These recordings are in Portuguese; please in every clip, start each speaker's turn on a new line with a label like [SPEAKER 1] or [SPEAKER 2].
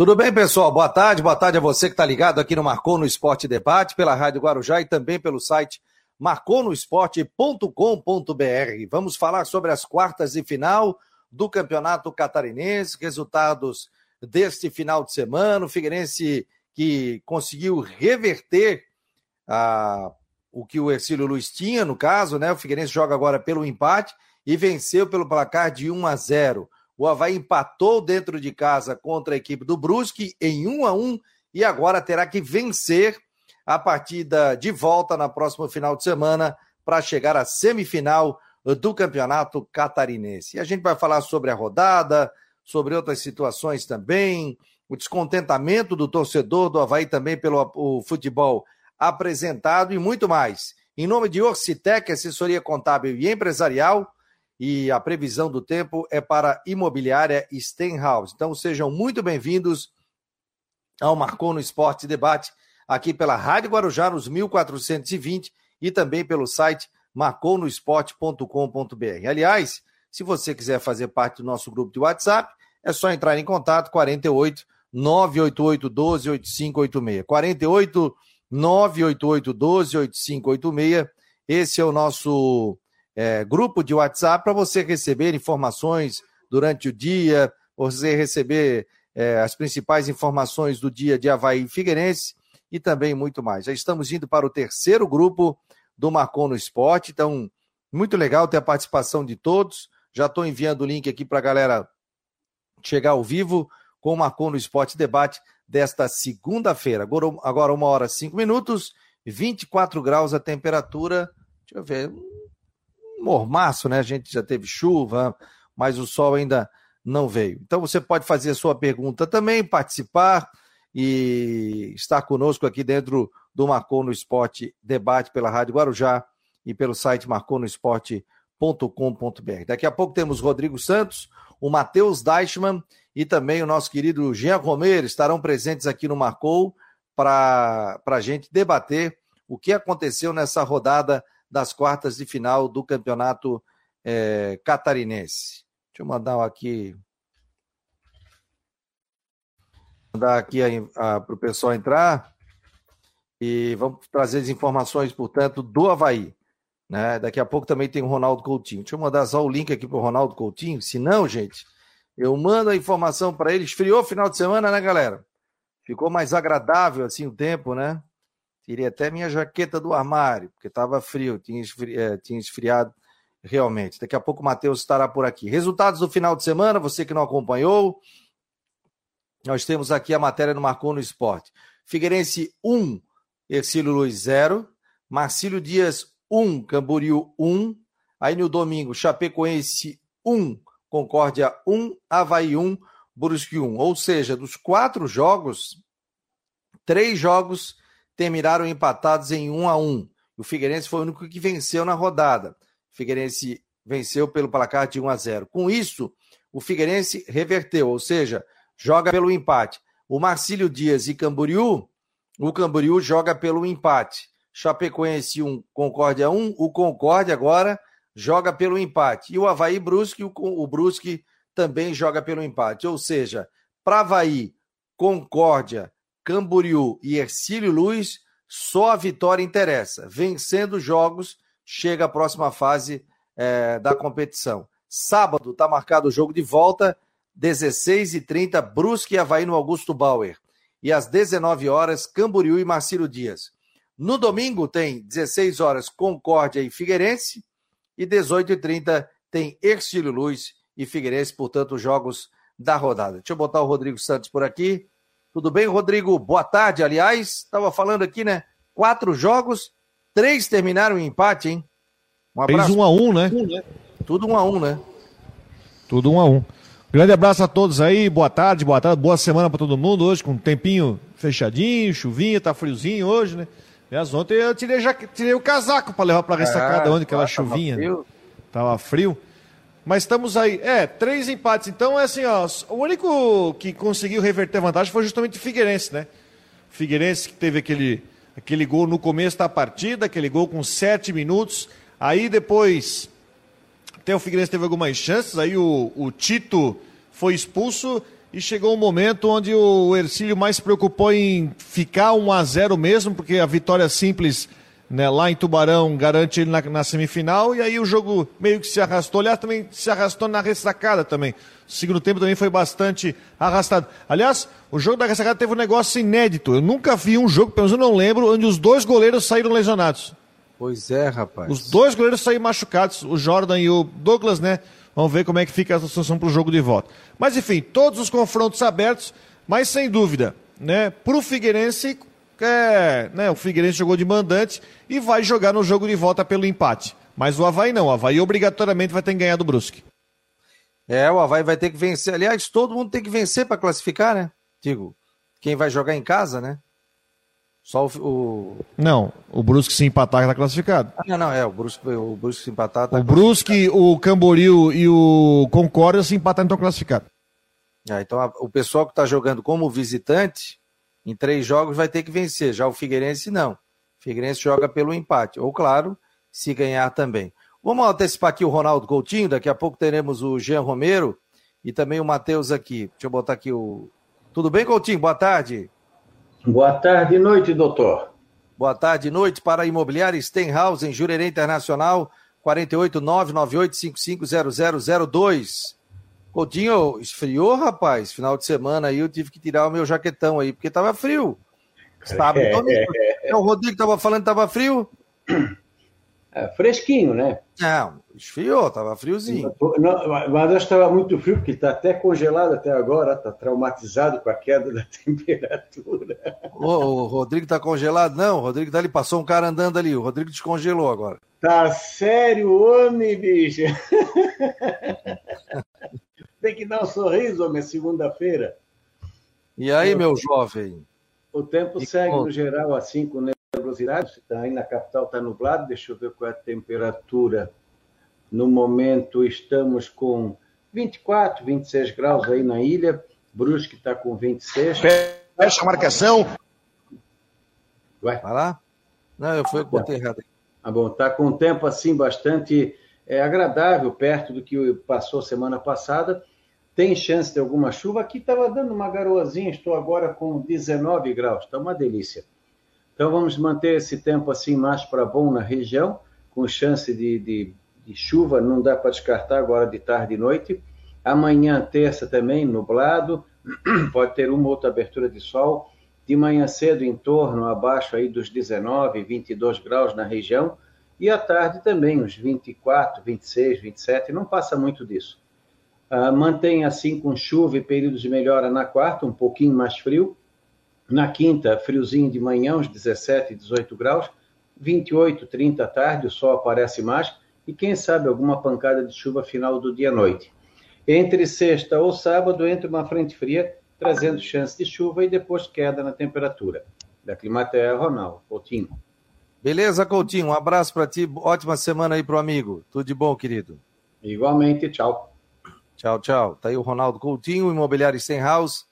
[SPEAKER 1] Tudo bem, pessoal? Boa tarde, boa tarde a você que está ligado aqui no Marcou no Esporte Debate, pela Rádio Guarujá e também pelo site marconosport.com.br. Vamos falar sobre as quartas de final do Campeonato Catarinense, resultados deste final de semana, o Figueirense que conseguiu reverter ah, o que o Ercílio Luiz tinha, no caso, né? O Figueirense joga agora pelo empate e venceu pelo placar de 1 a 0. O Havaí empatou dentro de casa contra a equipe do Brusque em 1 a 1 e agora terá que vencer a partida de volta na próxima final de semana para chegar à semifinal do Campeonato Catarinense. E a gente vai falar sobre a rodada, sobre outras situações também, o descontentamento do torcedor do Havaí também pelo o futebol apresentado e muito mais. Em nome de Orcitec, assessoria contábil e empresarial, e a previsão do tempo é para imobiliária Stenhouse. Então sejam muito bem-vindos ao Marcou no Esporte Debate aqui pela Rádio Guarujá nos 1420 e também pelo site marconosport.com.br. Aliás, se você quiser fazer parte do nosso grupo de WhatsApp, é só entrar em contato 48 988 12 8586. 48 988 12 8586. Esse é o nosso é, grupo de WhatsApp para você receber informações durante o dia, você receber é, as principais informações do dia de Havaí e Figueirense e também muito mais. Já estamos indo para o terceiro grupo do Marcon no Esporte, então muito legal ter a participação de todos. Já estou enviando o link aqui para a galera chegar ao vivo com o Marcon no Esporte Debate desta segunda-feira. Agora, uma hora cinco minutos, 24 graus a temperatura. Deixa eu ver, mormaço, né? A gente já teve chuva, mas o sol ainda não veio. Então você pode fazer a sua pergunta também, participar e estar conosco aqui dentro do Marcou no Esporte Debate pela Rádio Guarujá e pelo site marconosport.com.br. Daqui a pouco temos Rodrigo Santos, o Matheus Deichmann e também o nosso querido Jean Romero estarão presentes aqui no Marcou para a gente debater o que aconteceu nessa rodada das quartas de final do campeonato é, catarinense. Deixa eu mandar aqui mandar aqui para o pessoal entrar e vamos trazer as informações, portanto, do Havaí. Né? Daqui a pouco também tem o Ronaldo Coutinho. Deixa eu mandar só o link aqui para o Ronaldo Coutinho. Se não, gente, eu mando a informação para ele. Esfriou o final de semana, né, galera? Ficou mais agradável assim o tempo, né? Tirei até minha jaqueta do armário, porque estava frio, tinha, esfri... é, tinha esfriado realmente. Daqui a pouco o Matheus estará por aqui. Resultados do final de semana, você que não acompanhou, nós temos aqui a matéria no Marcou no Esporte. Figueirense 1, Ercílio Luiz 0, Marcílio Dias 1, Camboriú 1, aí no domingo Chapecoense 1, Concórdia 1, Havaí 1, Brusque 1. Ou seja, dos quatro jogos, três jogos terminaram empatados em 1 a 1. O Figueirense foi o único que venceu na rodada. O Figueirense venceu pelo placar de 1 a 0. Com isso, o Figueirense reverteu, ou seja, joga pelo empate. O Marcílio Dias e Camboriú, o Camboriú joga pelo empate. Chapecoense 1, Concórdia 1, o Concórdia agora joga pelo empate. E o Havaí Brusque, o Brusque também joga pelo empate. Ou seja, para Havaí, Concórdia, Camboriú e Ercílio Luz, só a vitória interessa. Vencendo os jogos, chega a próxima fase é, da competição. Sábado está marcado o jogo de volta 16h30, Brusque e Havaí no Augusto Bauer. E às 19 horas, Camboriú e Marcílio Dias. No domingo tem 16 horas, Concórdia e Figueirense. E 18h30 tem Ercílio Luz e Figueirense, portanto, os jogos da rodada. Deixa eu botar o Rodrigo Santos por aqui. Tudo bem, Rodrigo? Boa tarde. Aliás, estava falando aqui, né? Quatro jogos, três terminaram em empate, hein?
[SPEAKER 2] Um abraço. Fez um a um, né?
[SPEAKER 1] Tudo um a um, né?
[SPEAKER 2] Tudo um a um. Grande abraço a todos aí, boa tarde, boa tarde, boa semana para todo mundo hoje, com um tempinho fechadinho, chuvinha, tá friozinho hoje, né? Aliás, ontem eu tirei, já, tirei o casaco para levar para ressacada é, onde aquela chuvinha. Tava frio. Tava frio. Mas estamos aí. É, três empates. Então é assim, ó. O único que conseguiu reverter a vantagem foi justamente o Figueirense, né? O Figueirense que teve aquele, aquele gol no começo da partida, aquele gol com sete minutos. Aí depois até o Figueirense teve algumas chances, aí o, o Tito foi expulso e chegou um momento onde o Ercílio mais se preocupou em ficar 1 a 0 mesmo, porque a vitória simples né, lá em Tubarão garante ele na, na, semifinal, e aí o jogo meio que se arrastou. Aliás, também se arrastou na ressacada também. O segundo tempo também foi bastante arrastado. Aliás, o jogo da ressacada teve um negócio inédito. Eu nunca vi um jogo, pelo menos eu não lembro, onde os dois goleiros saíram lesionados.
[SPEAKER 1] Pois é, rapaz.
[SPEAKER 2] Os dois goleiros saíram machucados, o Jordan e o Douglas, né? Vamos ver como é que fica a situação para o jogo de volta. Mas enfim, todos os confrontos abertos, mas sem dúvida, né? Para o Figueirense, é, né, o Figueirense jogou de mandante e vai jogar no jogo de volta pelo empate. Mas o Havaí não, o Havaí obrigatoriamente vai ter que ganhar do Brusque.
[SPEAKER 1] É, o Havaí vai ter que vencer. Aliás, todo mundo tem que vencer para classificar, né? Digo, quem vai jogar em casa, né? Só o. o...
[SPEAKER 2] Não, o Brusque se empatar está classificado.
[SPEAKER 1] Ah, não, não, é, o Brusque, o Brusque se empatar tá
[SPEAKER 2] O Brusque, o Camboriú e o Concórdia se empatar estão classificados.
[SPEAKER 1] Ah, então a, o pessoal que está jogando como visitante em três jogos vai ter que vencer. Já o Figueirense não. O Figueirense joga pelo empate. Ou, claro, se ganhar também. Vamos antecipar aqui o Ronaldo Coutinho. Daqui a pouco teremos o Jean Romero e também o Matheus aqui. Deixa eu botar aqui o. Tudo bem, Coutinho? Boa tarde.
[SPEAKER 3] Boa tarde e noite, doutor.
[SPEAKER 1] Boa tarde e noite para a imobiliária Stenhouse em Jurerê Internacional, 48998550002. Coutinho, esfriou, rapaz? Final de semana aí eu tive que tirar o meu jaquetão aí, porque tava frio. Estava, é, é, o Rodrigo tava falando que tava frio?
[SPEAKER 3] É, fresquinho, né?
[SPEAKER 1] Não, esfriou, tava friozinho.
[SPEAKER 3] Não, mas acho que estava muito frio, porque está até congelado até agora, está traumatizado com a queda da temperatura.
[SPEAKER 1] O, o Rodrigo está congelado? Não, o Rodrigo tá ali, passou um cara andando ali, o Rodrigo descongelou agora.
[SPEAKER 3] Tá sério, homem, bicho? Tem que dar um sorriso, homem, segunda-feira.
[SPEAKER 1] E aí, meu jovem?
[SPEAKER 3] O tempo e segue, no geral, assim, com nebulosidade. Tá aí na capital está nublado. Deixa eu ver qual é a temperatura. No momento, estamos com 24, 26 graus aí na ilha. Brusque está com 26.
[SPEAKER 2] Fecha a marcação.
[SPEAKER 1] Vai. Vai lá? Não, eu fui, botei errado.
[SPEAKER 3] Ah, bom, está com um tempo assim bastante é, agradável, perto do que passou semana passada. Tem chance de alguma chuva. Aqui estava dando uma garoazinha, estou agora com 19 graus, está uma delícia. Então vamos manter esse tempo assim mais para bom na região, com chance de, de, de chuva, não dá para descartar agora de tarde e noite. Amanhã, terça também, nublado, pode ter uma outra abertura de sol. De manhã cedo, em torno, abaixo aí dos 19, 22 graus na região. E à tarde também, uns 24, 26, 27, não passa muito disso. Uh, mantém assim com chuva e períodos de melhora na quarta, um pouquinho mais frio. Na quinta, friozinho de manhã, uns 17, 18 graus. 28, 30 à tarde, o sol aparece mais. E quem sabe alguma pancada de chuva final do dia à noite. Entre sexta ou sábado, entra uma frente fria, trazendo chance de chuva e depois queda na temperatura. Da Climaterra, Ronaldo Coutinho.
[SPEAKER 1] Beleza, Coutinho? Um abraço para ti. Ótima semana aí pro amigo. Tudo de bom, querido.
[SPEAKER 3] Igualmente, tchau.
[SPEAKER 1] Tchau, tchau. Tá aí o Ronaldo Coutinho, Imobiliário Stenhouse,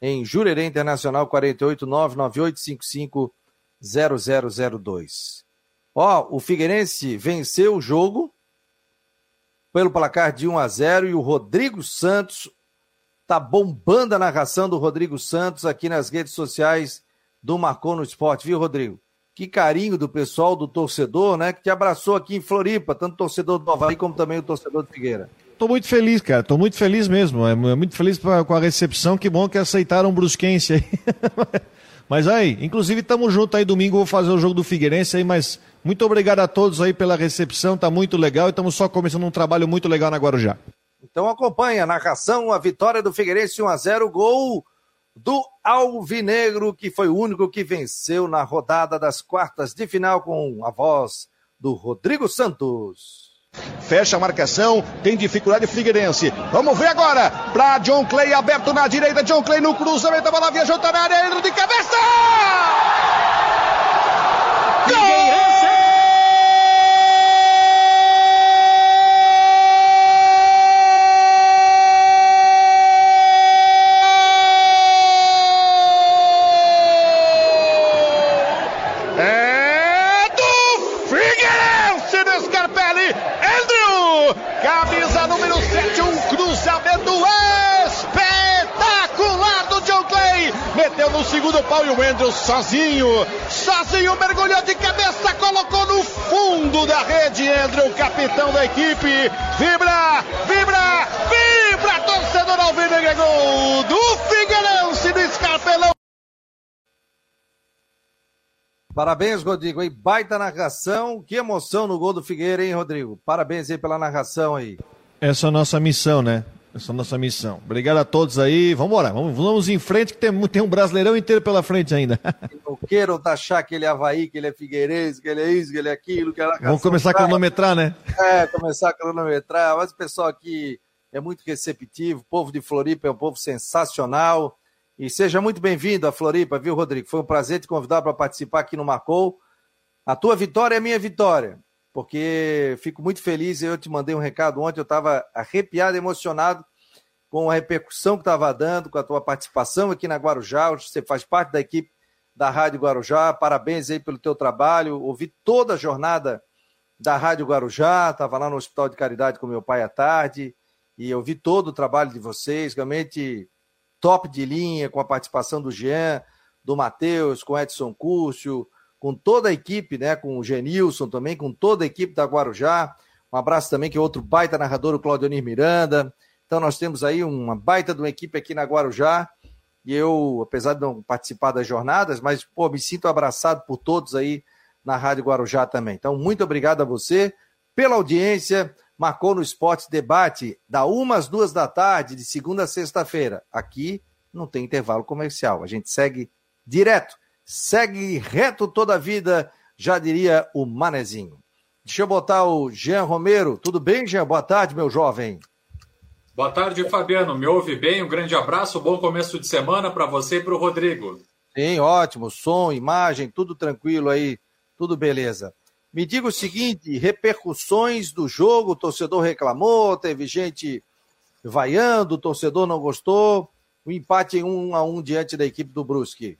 [SPEAKER 1] em Jurerê Internacional 48998550002. Ó, o Figueirense venceu o jogo pelo placar de 1 a 0 e o Rodrigo Santos tá bombando a narração do Rodrigo Santos aqui nas redes sociais do Marcou no Esporte, viu, Rodrigo? Que carinho do pessoal, do torcedor, né? Que te abraçou aqui em Floripa, tanto o torcedor do Havaí como também o torcedor do Figueira.
[SPEAKER 2] Tô muito feliz, cara. Tô muito feliz mesmo. É, é muito feliz pra, com a recepção. Que bom que aceitaram o Brusquense aí. mas aí, inclusive estamos juntos aí domingo. Vou fazer o jogo do Figueirense aí, mas muito obrigado a todos aí pela recepção. Tá muito legal e estamos só começando um trabalho muito legal na Guarujá.
[SPEAKER 1] Então acompanha a narração, a vitória do Figueirense 1 a 0 gol do Alvinegro, que foi o único que venceu na rodada das quartas de final com a voz do Rodrigo Santos.
[SPEAKER 2] Fecha a marcação, tem dificuldade Figueirense. Vamos ver agora para John Clay aberto na direita. John Clay no cruzamento, a bola viajou, tá na área, de cabeça! Meteu no segundo pau e o Wendel sozinho, sozinho mergulhou de cabeça, colocou no fundo da rede. Andrew, capitão da equipe, vibra, vibra, vibra, torcedor Alvino gol do Figueirense do Escarpelão.
[SPEAKER 1] Parabéns, Rodrigo, aí baita narração, que emoção no gol do Figueira, hein, Rodrigo? Parabéns aí pela narração aí.
[SPEAKER 2] Essa é a nossa missão, né? Essa é a nossa missão. Obrigado a todos aí. Vamos embora, vamos, vamos em frente, que tem, tem um brasileirão inteiro pela frente ainda.
[SPEAKER 1] Não queiram taxar que ele é Havaí, que ele é Figueirense, que ele é isso, que ele é aquilo. Que é
[SPEAKER 2] vamos começar a cronometrar, né?
[SPEAKER 1] É, começar a cronometrar. Mas o pessoal aqui é muito receptivo. O povo de Floripa é um povo sensacional. E seja muito bem-vindo a Floripa, viu, Rodrigo? Foi um prazer te convidar para participar aqui no Marcou. A tua vitória é a minha vitória porque fico muito feliz. Eu te mandei um recado ontem, eu estava arrepiado, emocionado com a repercussão que estava dando, com a tua participação aqui na Guarujá. Você faz parte da equipe da Rádio Guarujá. Parabéns aí pelo teu trabalho. Ouvi toda a jornada da Rádio Guarujá, estava lá no Hospital de Caridade com meu pai à tarde e eu vi todo o trabalho de vocês, realmente top de linha, com a participação do Jean, do Matheus, com Edson Cúrcio, com toda a equipe, né? Com o Genilson também, com toda a equipe da Guarujá. Um abraço também, que é outro baita narrador, o Claudionir Miranda. Então nós temos aí uma baita de uma equipe aqui na Guarujá. E eu, apesar de não participar das jornadas, mas pô, me sinto abraçado por todos aí na Rádio Guarujá também. Então, muito obrigado a você pela audiência. Marcou no Esporte Debate, da uma às duas da tarde, de segunda a sexta-feira. Aqui não tem intervalo comercial. A gente segue direto segue reto toda a vida, já diria o Manezinho. Deixa eu botar o Jean Romero. Tudo bem, Jean? Boa tarde, meu jovem.
[SPEAKER 4] Boa tarde, Fabiano. Me ouve bem? Um grande abraço, bom começo de semana para você e para o Rodrigo.
[SPEAKER 1] Sim, ótimo. Som, imagem, tudo tranquilo aí, tudo beleza. Me diga o seguinte: repercussões do jogo, o torcedor reclamou, teve gente vaiando, o torcedor não gostou. O empate em um a um diante da equipe do Brusque.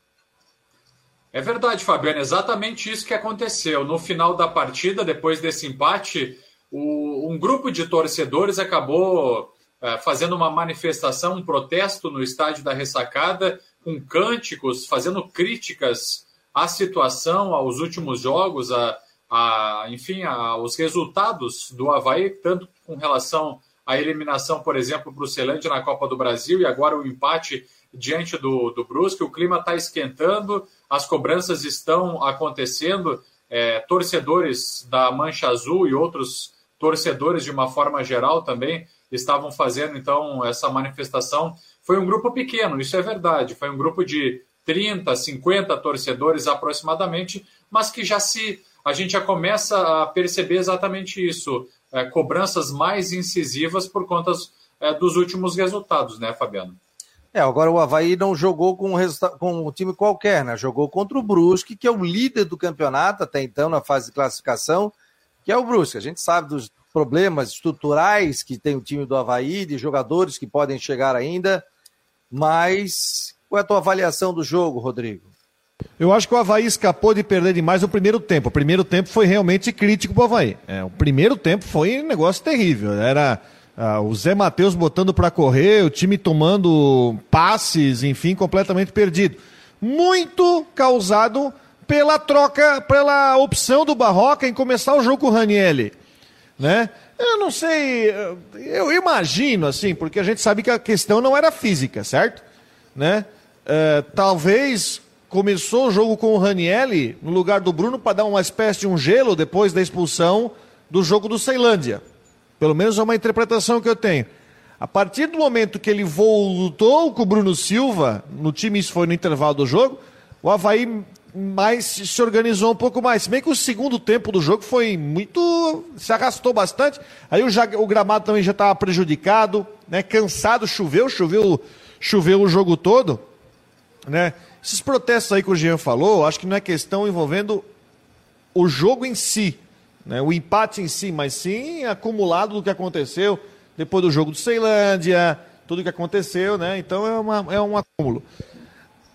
[SPEAKER 4] É verdade, Fabiano, exatamente isso que aconteceu. No final da partida, depois desse empate, o, um grupo de torcedores acabou é, fazendo uma manifestação, um protesto no estádio da ressacada, com cânticos, fazendo críticas à situação, aos últimos jogos, a, a, enfim, aos resultados do Havaí, tanto com relação à eliminação, por exemplo, para o na Copa do Brasil e agora o empate diante do, do Brusque. O clima está esquentando, as cobranças estão acontecendo. É, torcedores da Mancha Azul e outros torcedores, de uma forma geral, também estavam fazendo então essa manifestação. Foi um grupo pequeno, isso é verdade. Foi um grupo de 30, 50 torcedores aproximadamente, mas que já se a gente já começa a perceber exatamente isso, é, cobranças mais incisivas por conta é, dos últimos resultados, né, Fabiano?
[SPEAKER 1] É, agora o Havaí não jogou com um, com um time qualquer, né? Jogou contra o Brusque, que é o líder do campeonato até então na fase de classificação, que é o Brusque. A gente sabe dos problemas estruturais que tem o time do Havaí, de jogadores que podem chegar ainda, mas qual é a tua avaliação do jogo, Rodrigo?
[SPEAKER 2] Eu acho que o Havaí escapou de perder demais no primeiro tempo. O primeiro tempo foi realmente crítico para o Havaí. É, o primeiro tempo foi um negócio terrível. Era ah, o Zé Matheus botando para correr, o time tomando passes, enfim, completamente perdido. Muito causado pela troca, pela opção do Barroca em começar o jogo com o Ranielli, né? Eu não sei, eu imagino assim, porque a gente sabe que a questão não era física, certo? Né? Uh, talvez começou o jogo com o Ranielli no lugar do Bruno para dar uma espécie de um gelo depois da expulsão do jogo do Ceilândia. Pelo menos é uma interpretação que eu tenho. A partir do momento que ele voltou com o Bruno Silva, no time isso foi no intervalo do jogo, o Havaí mais se organizou um pouco mais. Se bem que o segundo tempo do jogo foi muito. se arrastou bastante. Aí o, o gramado também já estava prejudicado, né? cansado, choveu, choveu, choveu o jogo todo. Né? Esses protestos aí que o Jean falou, acho que não é questão envolvendo o jogo em si, né, o empate em si, mas sim acumulado do que aconteceu depois do jogo do Ceilândia, tudo que aconteceu, né? Então é, uma, é um acúmulo.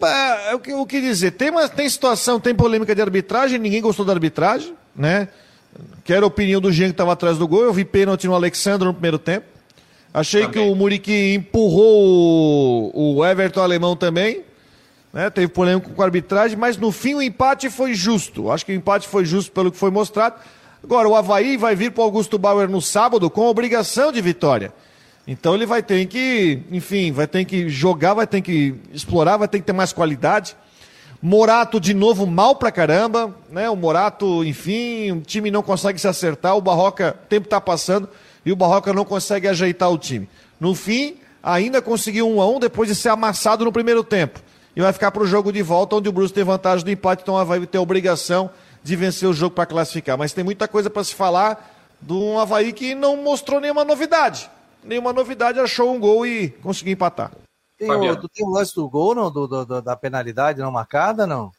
[SPEAKER 2] É o que, o que dizer? Tem, uma, tem situação, tem polêmica de arbitragem, ninguém gostou da arbitragem, né? Quero a opinião do Jean que estava atrás do gol. Eu vi pênalti no Alexandre no primeiro tempo. Achei também. que o Muriqui empurrou o, o Everton alemão também. né? Teve polêmica com a arbitragem, mas no fim o empate foi justo. Acho que o empate foi justo pelo que foi mostrado. Agora, o Havaí vai vir para o Augusto Bauer no sábado com obrigação de vitória. Então ele vai ter que, enfim, vai ter que jogar, vai ter que explorar, vai ter que ter mais qualidade. Morato de novo mal pra caramba, né? O Morato, enfim, o time não consegue se acertar, o Barroca, o tempo tá passando e o Barroca não consegue ajeitar o time. No fim, ainda conseguiu um a um depois de ser amassado no primeiro tempo. E vai ficar para o jogo de volta, onde o Bruce tem vantagem do empate, então vai ter obrigação de vencer o jogo para classificar. Mas tem muita coisa para se falar de um Havaí que não mostrou nenhuma novidade. Nenhuma novidade, achou um gol e conseguiu empatar.
[SPEAKER 1] Tem o, tu tem o lance do gol, não? Do, do, da penalidade não marcada, não?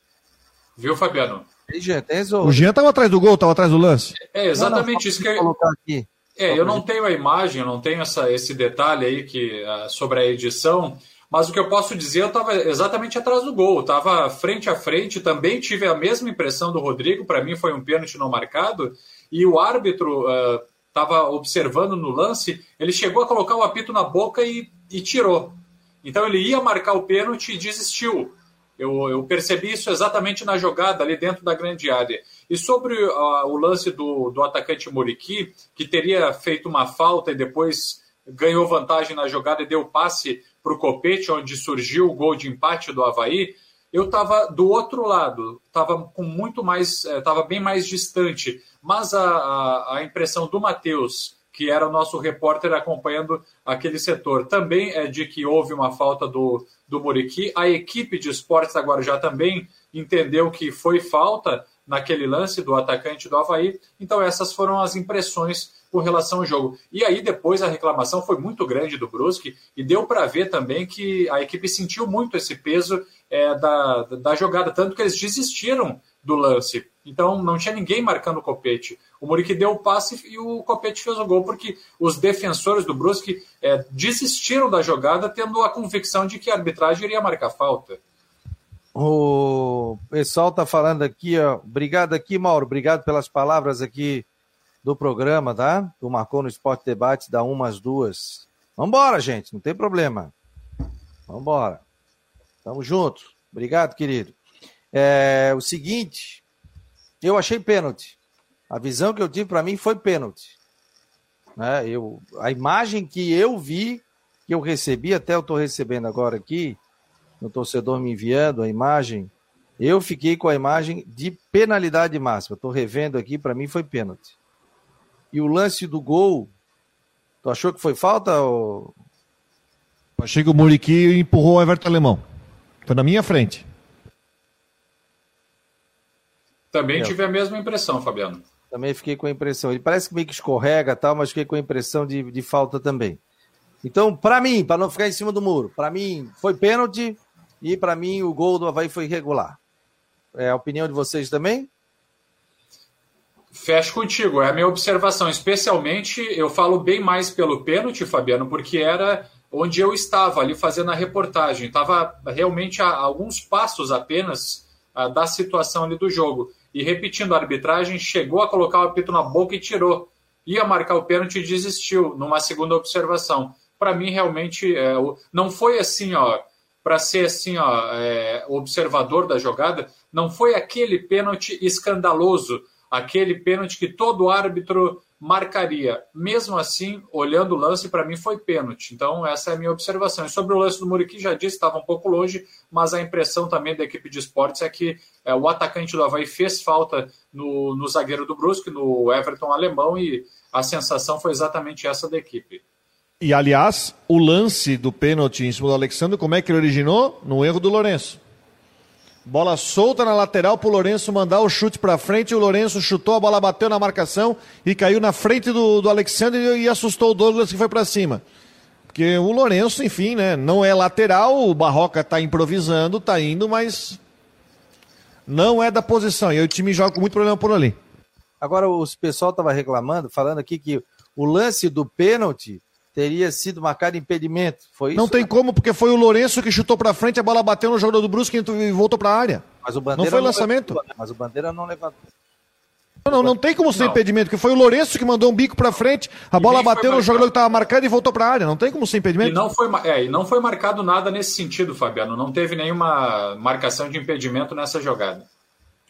[SPEAKER 4] Viu, Fabiano?
[SPEAKER 2] Tem, tem, o Jean estava atrás do gol, estava atrás do lance.
[SPEAKER 4] É exatamente não, não, isso que eu colocar aqui. É, eu não tenho a imagem, eu não tenho essa, esse detalhe aí que, uh, sobre a edição, mas o que eu posso dizer, eu estava exatamente atrás do gol, estava frente a frente, também tive a mesma impressão do Rodrigo, para mim foi um pênalti não marcado, e o árbitro estava uh, observando no lance, ele chegou a colocar o apito na boca e, e tirou. Então ele ia marcar o pênalti e desistiu. Eu, eu, percebi isso exatamente na jogada ali dentro da grande área. E sobre uh, o lance do, do atacante Muriqui, que teria feito uma falta e depois ganhou vantagem na jogada e deu passe para o Copete, onde surgiu o gol de empate do Havaí, eu estava do outro lado, estava com muito mais, estava eh, bem mais distante. Mas a, a, a impressão do Matheus, que era o nosso repórter acompanhando aquele setor, também é de que houve uma falta do, do Muriqui. A equipe de esportes agora já também entendeu que foi falta naquele lance do atacante do Havaí. Então, essas foram as impressões com relação ao jogo. E aí depois a reclamação foi muito grande do Brusque e deu para ver também que a equipe sentiu muito esse peso é, da, da jogada, tanto que eles desistiram do lance. Então não tinha ninguém marcando o Copete. O Muriqui deu o passe e o Copete fez o gol, porque os defensores do Brusque é, desistiram da jogada, tendo a convicção de que a arbitragem iria marcar falta.
[SPEAKER 1] O pessoal está falando aqui, ó. Obrigado aqui, Mauro. Obrigado pelas palavras aqui do programa, tá? Tu marcou no Esporte Debate da uma às duas. Vambora, gente, não tem problema. Vambora. Tamo junto. Obrigado, querido. É, o seguinte, eu achei pênalti. A visão que eu tive para mim foi pênalti. Né? Eu, a imagem que eu vi, que eu recebi, até eu estou recebendo agora aqui, o torcedor me enviando a imagem, eu fiquei com a imagem de penalidade máxima. Estou revendo aqui, para mim foi pênalti. E o lance do gol, tu achou que foi falta? Ou...
[SPEAKER 2] Achei que o Muriqui empurrou o Everton Alemão. Foi na minha frente.
[SPEAKER 4] Também tive a mesma impressão, Fabiano.
[SPEAKER 1] Também fiquei com a impressão. Ele parece que meio que escorrega tal, mas fiquei com a impressão de, de falta também. Então, para mim, para não ficar em cima do muro, para mim foi pênalti e para mim o gol do Havaí foi irregular. É a opinião de vocês também?
[SPEAKER 4] Fecho contigo, é a minha observação. Especialmente, eu falo bem mais pelo pênalti, Fabiano, porque era onde eu estava ali fazendo a reportagem. Estava realmente a, alguns passos apenas a, da situação ali do jogo. E repetindo, a arbitragem chegou a colocar o apito na boca e tirou. Ia marcar o pênalti e desistiu numa segunda observação. Para mim, realmente, é, não foi assim, ó, para ser assim, ó, é, observador da jogada, não foi aquele pênalti escandaloso aquele pênalti que todo árbitro marcaria. Mesmo assim, olhando o lance, para mim foi pênalti. Então, essa é a minha observação. E sobre o lance do Muriqui, já disse, estava um pouco longe, mas a impressão também da equipe de esportes é que é, o atacante do Havaí fez falta no, no zagueiro do Brusque, no Everton alemão, e a sensação foi exatamente essa da equipe.
[SPEAKER 2] E, aliás, o lance do pênalti em cima do Alexandre, como é que ele originou? No erro do Lourenço. Bola solta na lateral para o Lourenço mandar o chute para frente. O Lourenço chutou, a bola bateu na marcação e caiu na frente do, do Alexandre e, assustou o Douglas que foi para cima. Porque o Lourenço, enfim, né, não é lateral, o Barroca está improvisando, está indo, mas não é da posição. E aí o time joga com muito problema por ali.
[SPEAKER 1] Agora, o pessoal estava reclamando, falando aqui que o lance do pênalti teria sido marcado impedimento. Foi isso?
[SPEAKER 2] Não tem como, porque foi o Lourenço que chutou para frente, a bola bateu no jogador do Brusque e voltou para a área.
[SPEAKER 1] Mas o Bandeira
[SPEAKER 2] não foi não lançamento.
[SPEAKER 1] Levantou, mas o Bandeira não levantou.
[SPEAKER 2] Não, não tem como ser não. impedimento, porque foi o Lourenço que mandou um bico pra frente, a e bola bateu no jogador que tava marcado e voltou pra área. Não tem como ser impedimento.
[SPEAKER 4] E não foi, é, e não foi marcado nada nesse sentido, Fabiano. Não teve nenhuma marcação de impedimento nessa jogada.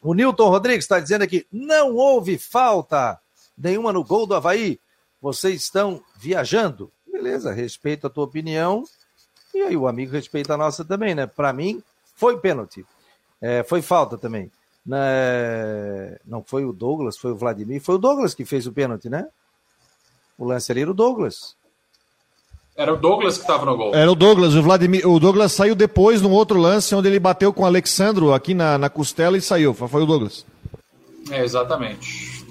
[SPEAKER 1] O Nilton Rodrigues está dizendo aqui: não houve falta nenhuma no gol do Havaí. Vocês estão viajando. Beleza, respeito a tua opinião. E aí o amigo respeita a nossa também, né? Para mim, foi pênalti. É, foi falta também. Né? Não foi o Douglas, foi o Vladimir. Foi o Douglas que fez o pênalti, né? O lance ali era o Douglas.
[SPEAKER 4] Era o Douglas que estava no gol.
[SPEAKER 2] Era o Douglas, o Vladimir. O Douglas saiu depois num outro lance onde ele bateu com o Alexandro aqui na, na costela e saiu. Foi o Douglas.
[SPEAKER 4] É, exatamente.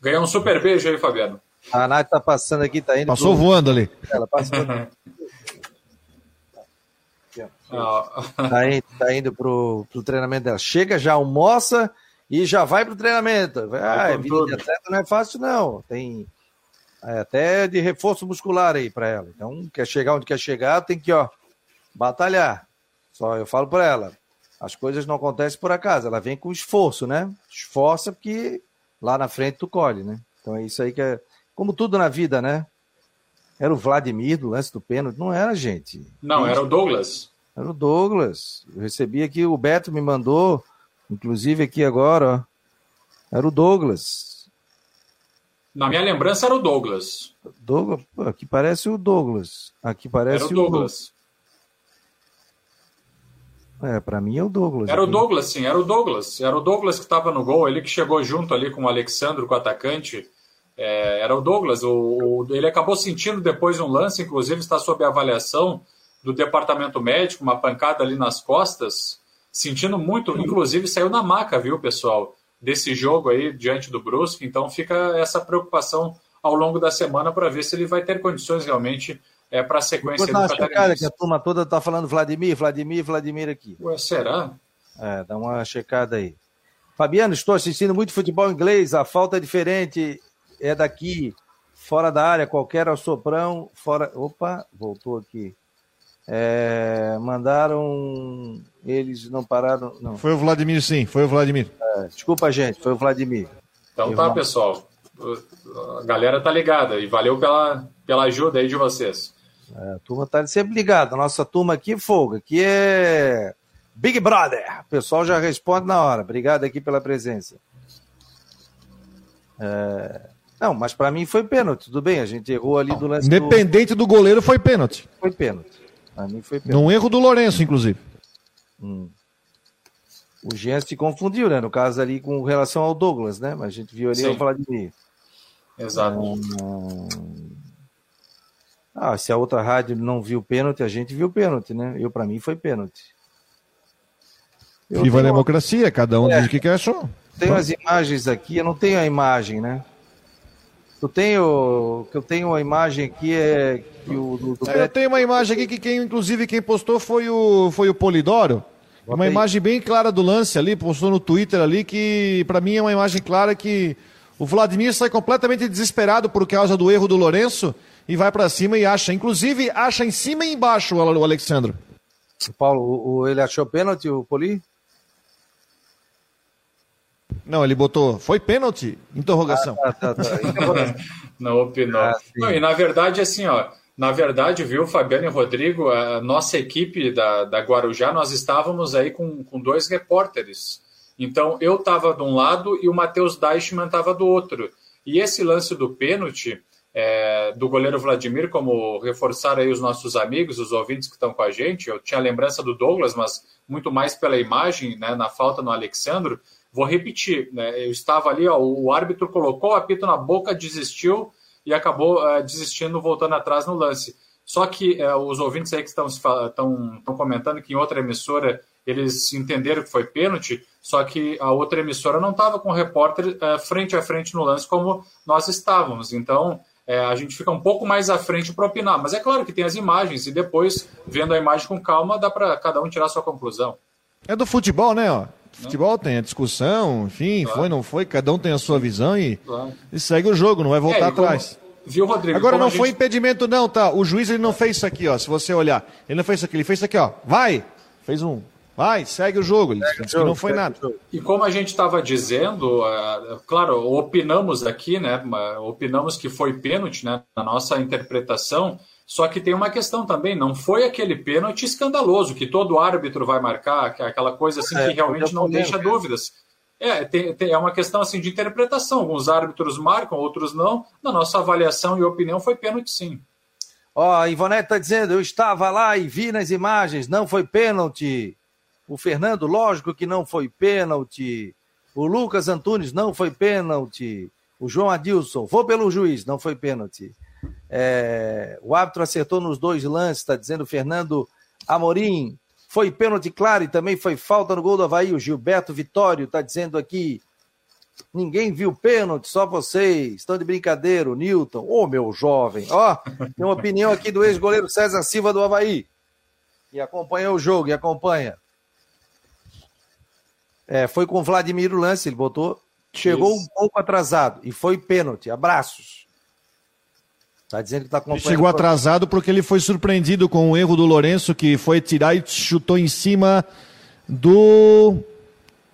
[SPEAKER 4] Ganhou um super beijo aí, Fabiano.
[SPEAKER 1] A Nath tá passando aqui, tá indo.
[SPEAKER 2] Passou pro... voando ali.
[SPEAKER 1] Ela passou. tá, indo, tá indo pro, pro treinamento dela. Chega, já almoça e já vai pro treinamento. Ah, é, vida de atleta não é fácil, não. Tem é, até de reforço muscular aí para ela. Então, quer chegar onde quer chegar, tem que, ó, batalhar. Só eu falo para ela, as coisas não acontecem por acaso, ela vem com esforço, né? Esforça porque lá na frente tu colhe, né? Então é isso aí que é, como tudo na vida, né? Era o Vladimir do lance do pênalti, não era, gente.
[SPEAKER 4] Não, era o Douglas.
[SPEAKER 1] Era o Douglas. Eu recebi aqui, o Beto me mandou, inclusive aqui agora, ó. Era o Douglas.
[SPEAKER 4] Na minha lembrança era o Douglas.
[SPEAKER 1] Douglas, aqui parece o Douglas. Aqui parece
[SPEAKER 4] era o Douglas.
[SPEAKER 1] O... É, para mim é o Douglas.
[SPEAKER 4] Era aqui. o Douglas, sim, era o Douglas. Era o Douglas que estava no gol, ele que chegou junto ali com o Alexandre, com o atacante. É, era o Douglas. O, o, ele acabou sentindo depois um lance, inclusive está sob avaliação do departamento médico, uma pancada ali nas costas, sentindo muito, inclusive saiu na maca, viu, pessoal? desse jogo aí diante do Brusque. Então fica essa preocupação ao longo da semana para ver se ele vai ter condições realmente é, para a sequência
[SPEAKER 1] do Catarinense. que a turma toda está falando Vladimir, Vladimir, Vladimir aqui.
[SPEAKER 4] Ué, será?
[SPEAKER 1] É, dá uma checada aí. Fabiano, estou assistindo muito futebol inglês, a falta é diferente, é daqui, fora da área, qualquer assoprão, fora... Opa, voltou aqui. É, mandaram. Eles não pararam. Não.
[SPEAKER 2] Foi o Vladimir, sim, foi o Vladimir.
[SPEAKER 1] É, desculpa, gente, foi o Vladimir.
[SPEAKER 4] Então tá, pessoal. A galera tá ligada e valeu pela, pela ajuda aí de vocês.
[SPEAKER 1] É, a turma tá sempre ligada. Nossa turma aqui, folga, aqui é Big Brother. O pessoal já responde na hora. Obrigado aqui pela presença. É... Não, mas para mim foi pênalti, tudo bem. A gente errou ali do lance.
[SPEAKER 2] Independente do... do goleiro, foi pênalti.
[SPEAKER 1] Foi pênalti. Pra mim foi
[SPEAKER 2] Num erro do Lourenço, inclusive.
[SPEAKER 1] Hum. O Jean se confundiu, né? No caso ali com relação ao Douglas, né? Mas a gente viu ali Sim. falar de mim.
[SPEAKER 4] Exato.
[SPEAKER 1] Ah, se a outra rádio não viu pênalti, a gente viu pênalti, né? Eu, para mim, foi pênalti.
[SPEAKER 2] Eu Viva tenho... a democracia, cada um é, diz o que quer achou.
[SPEAKER 1] Tem as imagens aqui, eu não tenho a imagem, né? Eu tenho, que eu tenho uma imagem aqui é que o do, do
[SPEAKER 2] Eu tenho uma imagem aqui que quem, inclusive quem postou foi o foi o Polidoro. Bota uma aí. imagem bem clara do lance ali, postou no Twitter ali que para mim é uma imagem clara que o Vladimir sai completamente desesperado por causa do erro do Lourenço e vai para cima e acha, inclusive acha em cima e embaixo o Alexandre.
[SPEAKER 1] Paulo, o, ele achou pênalti o Poli?
[SPEAKER 2] Não, ele botou. Foi pênalti? Interrogação. Ah, tá, tá, tá.
[SPEAKER 4] não opinou. Ah, não, e na verdade, assim, ó. Na verdade, viu, Fabiano e Rodrigo, a nossa equipe da, da Guarujá, nós estávamos aí com, com dois repórteres. Então, eu estava de um lado e o Matheus Deichmann estava do outro. E esse lance do pênalti é, do goleiro Vladimir, como reforçar aí os nossos amigos, os ouvintes que estão com a gente, eu tinha a lembrança do Douglas, mas muito mais pela imagem, né, na falta no Alexandro, Vou repetir, né? Eu estava ali, ó, o árbitro colocou o apito na boca, desistiu e acabou uh, desistindo, voltando atrás no lance. Só que uh, os ouvintes aí que estão, estão, estão comentando que em outra emissora eles entenderam que foi pênalti, só que a outra emissora não estava com o repórter uh, frente a frente no lance como nós estávamos. Então, a gente fica um pouco mais à frente para opinar. Mas é claro que tem as imagens, e depois, vendo a imagem com calma, dá para cada um tirar sua conclusão.
[SPEAKER 2] É do futebol, né? Ó? Futebol tem a discussão, enfim, claro. foi, não foi, cada um tem a sua visão e, claro. e segue o jogo, não vai voltar é, atrás.
[SPEAKER 4] Viu, Rodrigo?
[SPEAKER 2] Agora não gente... foi impedimento, não, tá? O juiz ele não fez isso aqui, ó. Se você olhar, ele não fez isso aqui, ele fez isso aqui, ó. Vai! Fez um. Vai, segue o jogo. Ele disse que não foi nada.
[SPEAKER 4] E como a gente estava dizendo, uh, claro, opinamos aqui, né? Opinamos que foi pênalti, né? Na nossa interpretação. Só que tem uma questão também, não foi aquele pênalti escandaloso que todo árbitro vai marcar, aquela coisa assim é, que realmente não deixa dúvidas. É, tem, tem, é uma questão assim de interpretação. Alguns árbitros marcam, outros não. Na nossa avaliação e opinião, foi pênalti sim.
[SPEAKER 1] Ó, a Ivonete está dizendo, eu estava lá e vi nas imagens, não foi pênalti. O Fernando, lógico que não foi pênalti. O Lucas Antunes, não foi pênalti. O João Adilson, vou pelo juiz, não foi pênalti. É, o árbitro acertou nos dois lances, está dizendo o Fernando Amorim. Foi pênalti claro e também foi falta no gol do Havaí. O Gilberto Vitório está dizendo aqui. Ninguém viu pênalti, só vocês. Estão de brincadeira, o Newton. Ô, oh, meu jovem. Ó, tem uma opinião aqui do ex-goleiro César Silva do Havaí. E acompanha o jogo, e acompanha. É, foi com o Vladimir o lance, ele botou. Chegou Isso. um pouco atrasado e foi pênalti. Abraços.
[SPEAKER 2] Tá dizendo que tá acompanhando. Ele chegou atrasado porque ele foi surpreendido com o erro do Lourenço, que foi tirar e chutou em cima do.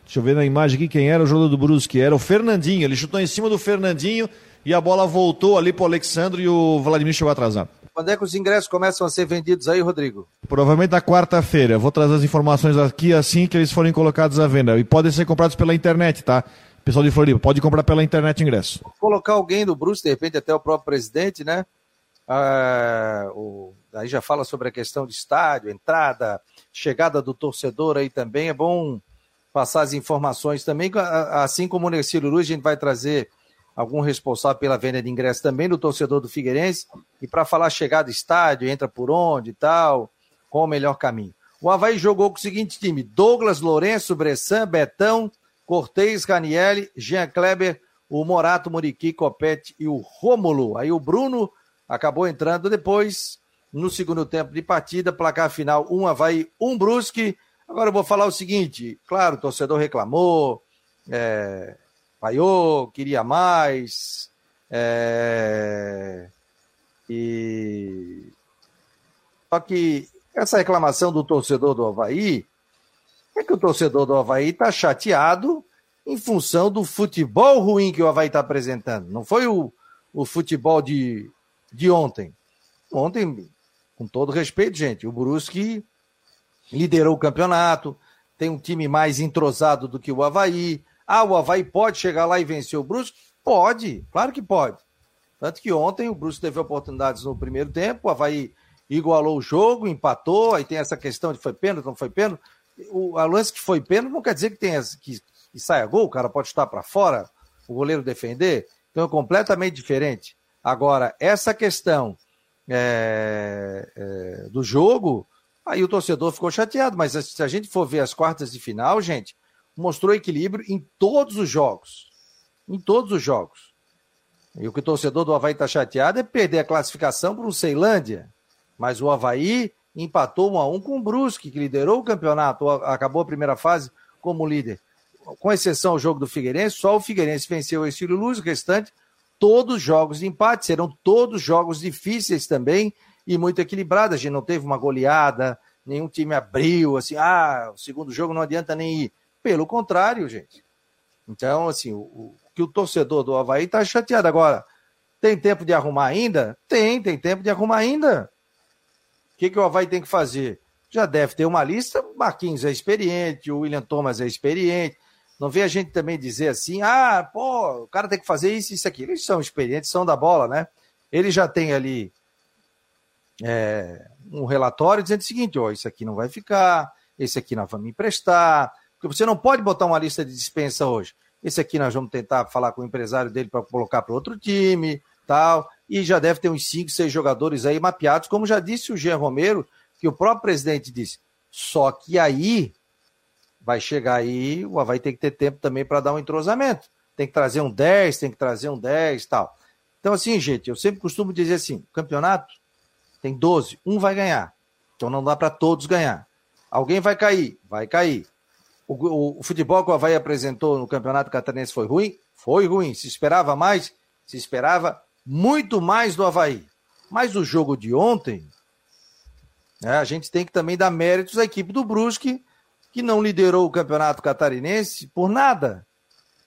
[SPEAKER 2] Deixa eu ver na imagem aqui quem era o jogador do Brusque. Era o Fernandinho. Ele chutou em cima do Fernandinho e a bola voltou ali pro Alexandre e o Vladimir chegou atrasado.
[SPEAKER 1] Quando é que os ingressos começam a ser vendidos aí, Rodrigo?
[SPEAKER 2] Provavelmente na quarta-feira. Vou trazer as informações aqui assim que eles forem colocados à venda. E podem ser comprados pela internet, tá? Pessoal de Floripa, pode comprar pela internet ingresso.
[SPEAKER 1] Vou colocar alguém do Bruce, de repente até o próprio presidente, né? Ah, o... Aí já fala sobre a questão de estádio, entrada, chegada do torcedor aí também. É bom passar as informações também, assim como o Nercílio Luz, a gente vai trazer algum responsável pela venda de ingressos também do torcedor do Figueirense, e para falar chegada estádio, entra por onde e tal, qual o melhor caminho. O Havaí jogou com o seguinte time: Douglas, Lourenço, Bressan, Betão, Cortez, Ranielli, Jean Kleber, o Morato, Muriqui, Copete e o Rômulo. Aí o Bruno acabou entrando depois, no segundo tempo de partida, placar final: um Havaí, um Brusque. Agora eu vou falar o seguinte: claro, o torcedor reclamou, é, vaiou, queria mais. É... E... Só que essa reclamação do torcedor do Havaí é que o torcedor do Havaí está chateado em função do futebol ruim que o Havaí está apresentando. Não foi o, o futebol de, de ontem. Ontem, com todo respeito, gente, o Brusque liderou o campeonato, tem um time mais entrosado do que o Havaí, ah, o Havaí pode chegar lá e vencer o Brusque? Pode, claro que pode. Tanto que ontem o Brusque teve oportunidades no primeiro tempo, o Havaí igualou o jogo, empatou, aí tem essa questão de foi pênalti, não foi pênalti. O a lance que foi pênalti não quer dizer que, tenha, que, que saia gol, o cara pode estar para fora, o goleiro defender. Então é completamente diferente. Agora, essa questão é, é, do jogo, aí o torcedor ficou chateado, mas se a gente for ver as quartas de final, gente, mostrou equilíbrio em todos os jogos. Em todos os jogos. E o que o torcedor do Havaí está chateado é perder a classificação para o Ceilândia. Mas o Havaí empatou um a um com o Brusque, que liderou o campeonato, acabou a primeira fase como líder. Com exceção ao jogo do Figueirense, só o Figueirense venceu o Estilo Luz, o restante, todos jogos de empate, serão todos jogos difíceis também e muito equilibrados. A gente não teve uma goleada, nenhum time abriu, assim, ah, o segundo jogo não adianta nem ir. Pelo contrário, gente. Então, assim, o, o que o torcedor do Havaí está chateado. Agora, tem tempo de arrumar ainda? Tem, tem tempo de arrumar ainda. Que, que o Havaí tem que fazer? Já deve ter uma lista. Marquinhos é experiente, o William Thomas é experiente. Não vê a gente também dizer assim, ah, pô, o cara tem que fazer isso, isso, aqui. Eles são experientes, são da bola, né? Ele já tem ali é, um relatório dizendo o seguinte: ó, isso aqui não vai ficar, esse aqui nós vamos emprestar, porque você não pode botar uma lista de dispensa hoje. Esse aqui nós vamos tentar falar com o empresário dele para colocar para outro time, tal. E já deve ter uns 5, 6 jogadores aí mapeados, como já disse o Jean Romero, que o próprio presidente disse. Só que aí vai chegar aí, o Havaí tem que ter tempo também para dar um entrosamento. Tem que trazer um 10, tem que trazer um 10 tal. Então, assim, gente, eu sempre costumo dizer assim: campeonato tem 12, um vai ganhar. Então não dá para todos ganhar. Alguém vai cair, vai cair. O, o, o, futebol que o Havaí apresentou no Campeonato Catarinense foi ruim? Foi ruim. Se esperava mais? Se esperava muito mais do Havaí. Mas o jogo de ontem, né, a gente tem que também dar méritos à equipe do Brusque, que não liderou o campeonato catarinense por nada.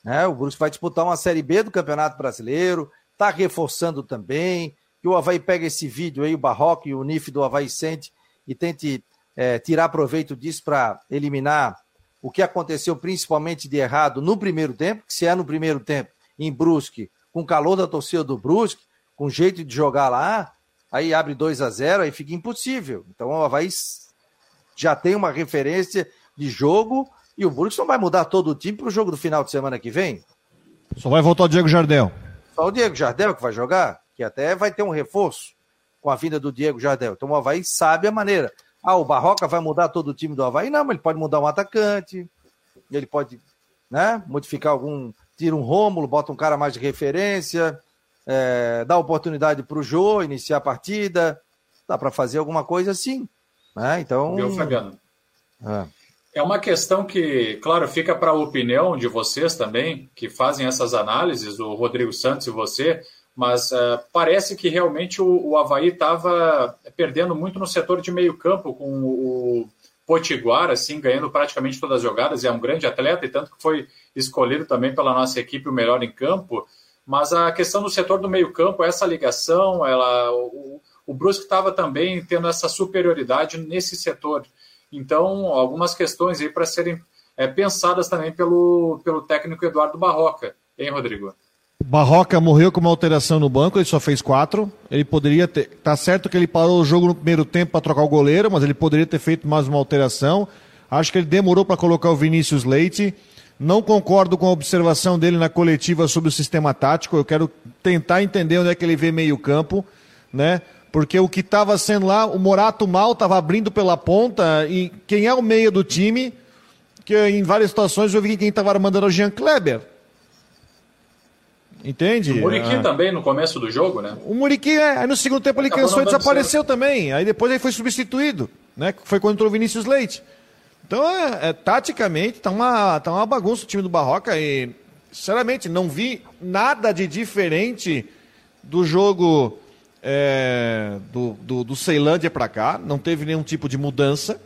[SPEAKER 1] Né? O Brusque vai disputar uma Série B do Campeonato Brasileiro, está reforçando também, que o Havaí pega esse vídeo aí, o Barroco e o NIF do Havaí sente e tente é, tirar proveito disso para eliminar o que aconteceu principalmente de errado no primeiro tempo, que se é no primeiro tempo em Brusque, com o calor da torcida do Brusque, com jeito de jogar lá, aí abre 2 a 0 aí fica impossível. Então o Havaí já tem uma referência de jogo e o Brusque não vai mudar todo o time para o jogo do final de semana que vem.
[SPEAKER 2] Só vai voltar o Diego Jardel.
[SPEAKER 1] Só o Diego Jardel que vai jogar, que até vai ter um reforço com a vinda do Diego Jardel. Então o Havaí sabe a maneira. Ah, o Barroca vai mudar todo o time do Havaí? Não, mas ele pode mudar um atacante, ele pode né, modificar algum. Tira um Rômulo, bota um cara mais de referência, é, dá oportunidade para o Jô iniciar a partida. Dá para fazer alguma coisa assim. Né? Então.
[SPEAKER 4] Fabiano. É. é uma questão que, claro, fica para a opinião de vocês também, que fazem essas análises, o Rodrigo Santos e você, mas uh, parece que realmente o, o Havaí estava perdendo muito no setor de meio campo com o Potiguar, assim, ganhando praticamente todas as jogadas, e é um grande atleta, e tanto que foi escolhido também pela nossa equipe o melhor em campo, mas a questão do setor do meio campo, essa ligação, ela, o, o Brusque estava também tendo essa superioridade nesse setor, então algumas questões aí para serem é, pensadas também pelo, pelo técnico Eduardo Barroca, hein, Rodrigo?
[SPEAKER 2] Barroca morreu com uma alteração no banco, ele só fez quatro. Ele poderia ter. Tá certo que ele parou o jogo no primeiro tempo para trocar o goleiro, mas ele poderia ter feito mais uma alteração. Acho que ele demorou para colocar o Vinícius Leite. Não concordo com a observação dele na coletiva sobre o sistema tático. Eu quero tentar entender onde é que ele vê meio-campo, né? Porque o que estava sendo lá, o Morato mal estava abrindo pela ponta e quem é o meio do time, que em várias situações eu vi que quem estava armando era o Jean Kleber. Entende? O
[SPEAKER 4] Muriqui ah. também no começo do jogo, né?
[SPEAKER 2] O Muriqui, é, aí no segundo tempo ele cansou e desapareceu certo. também. Aí depois ele foi substituído, né? Foi quando entrou o Vinícius Leite. Então, é, é, taticamente, tá uma, tá uma bagunça o time do Barroca e, sinceramente, não vi nada de diferente do jogo é, do, do, do Ceilândia para cá. Não teve nenhum tipo de mudança.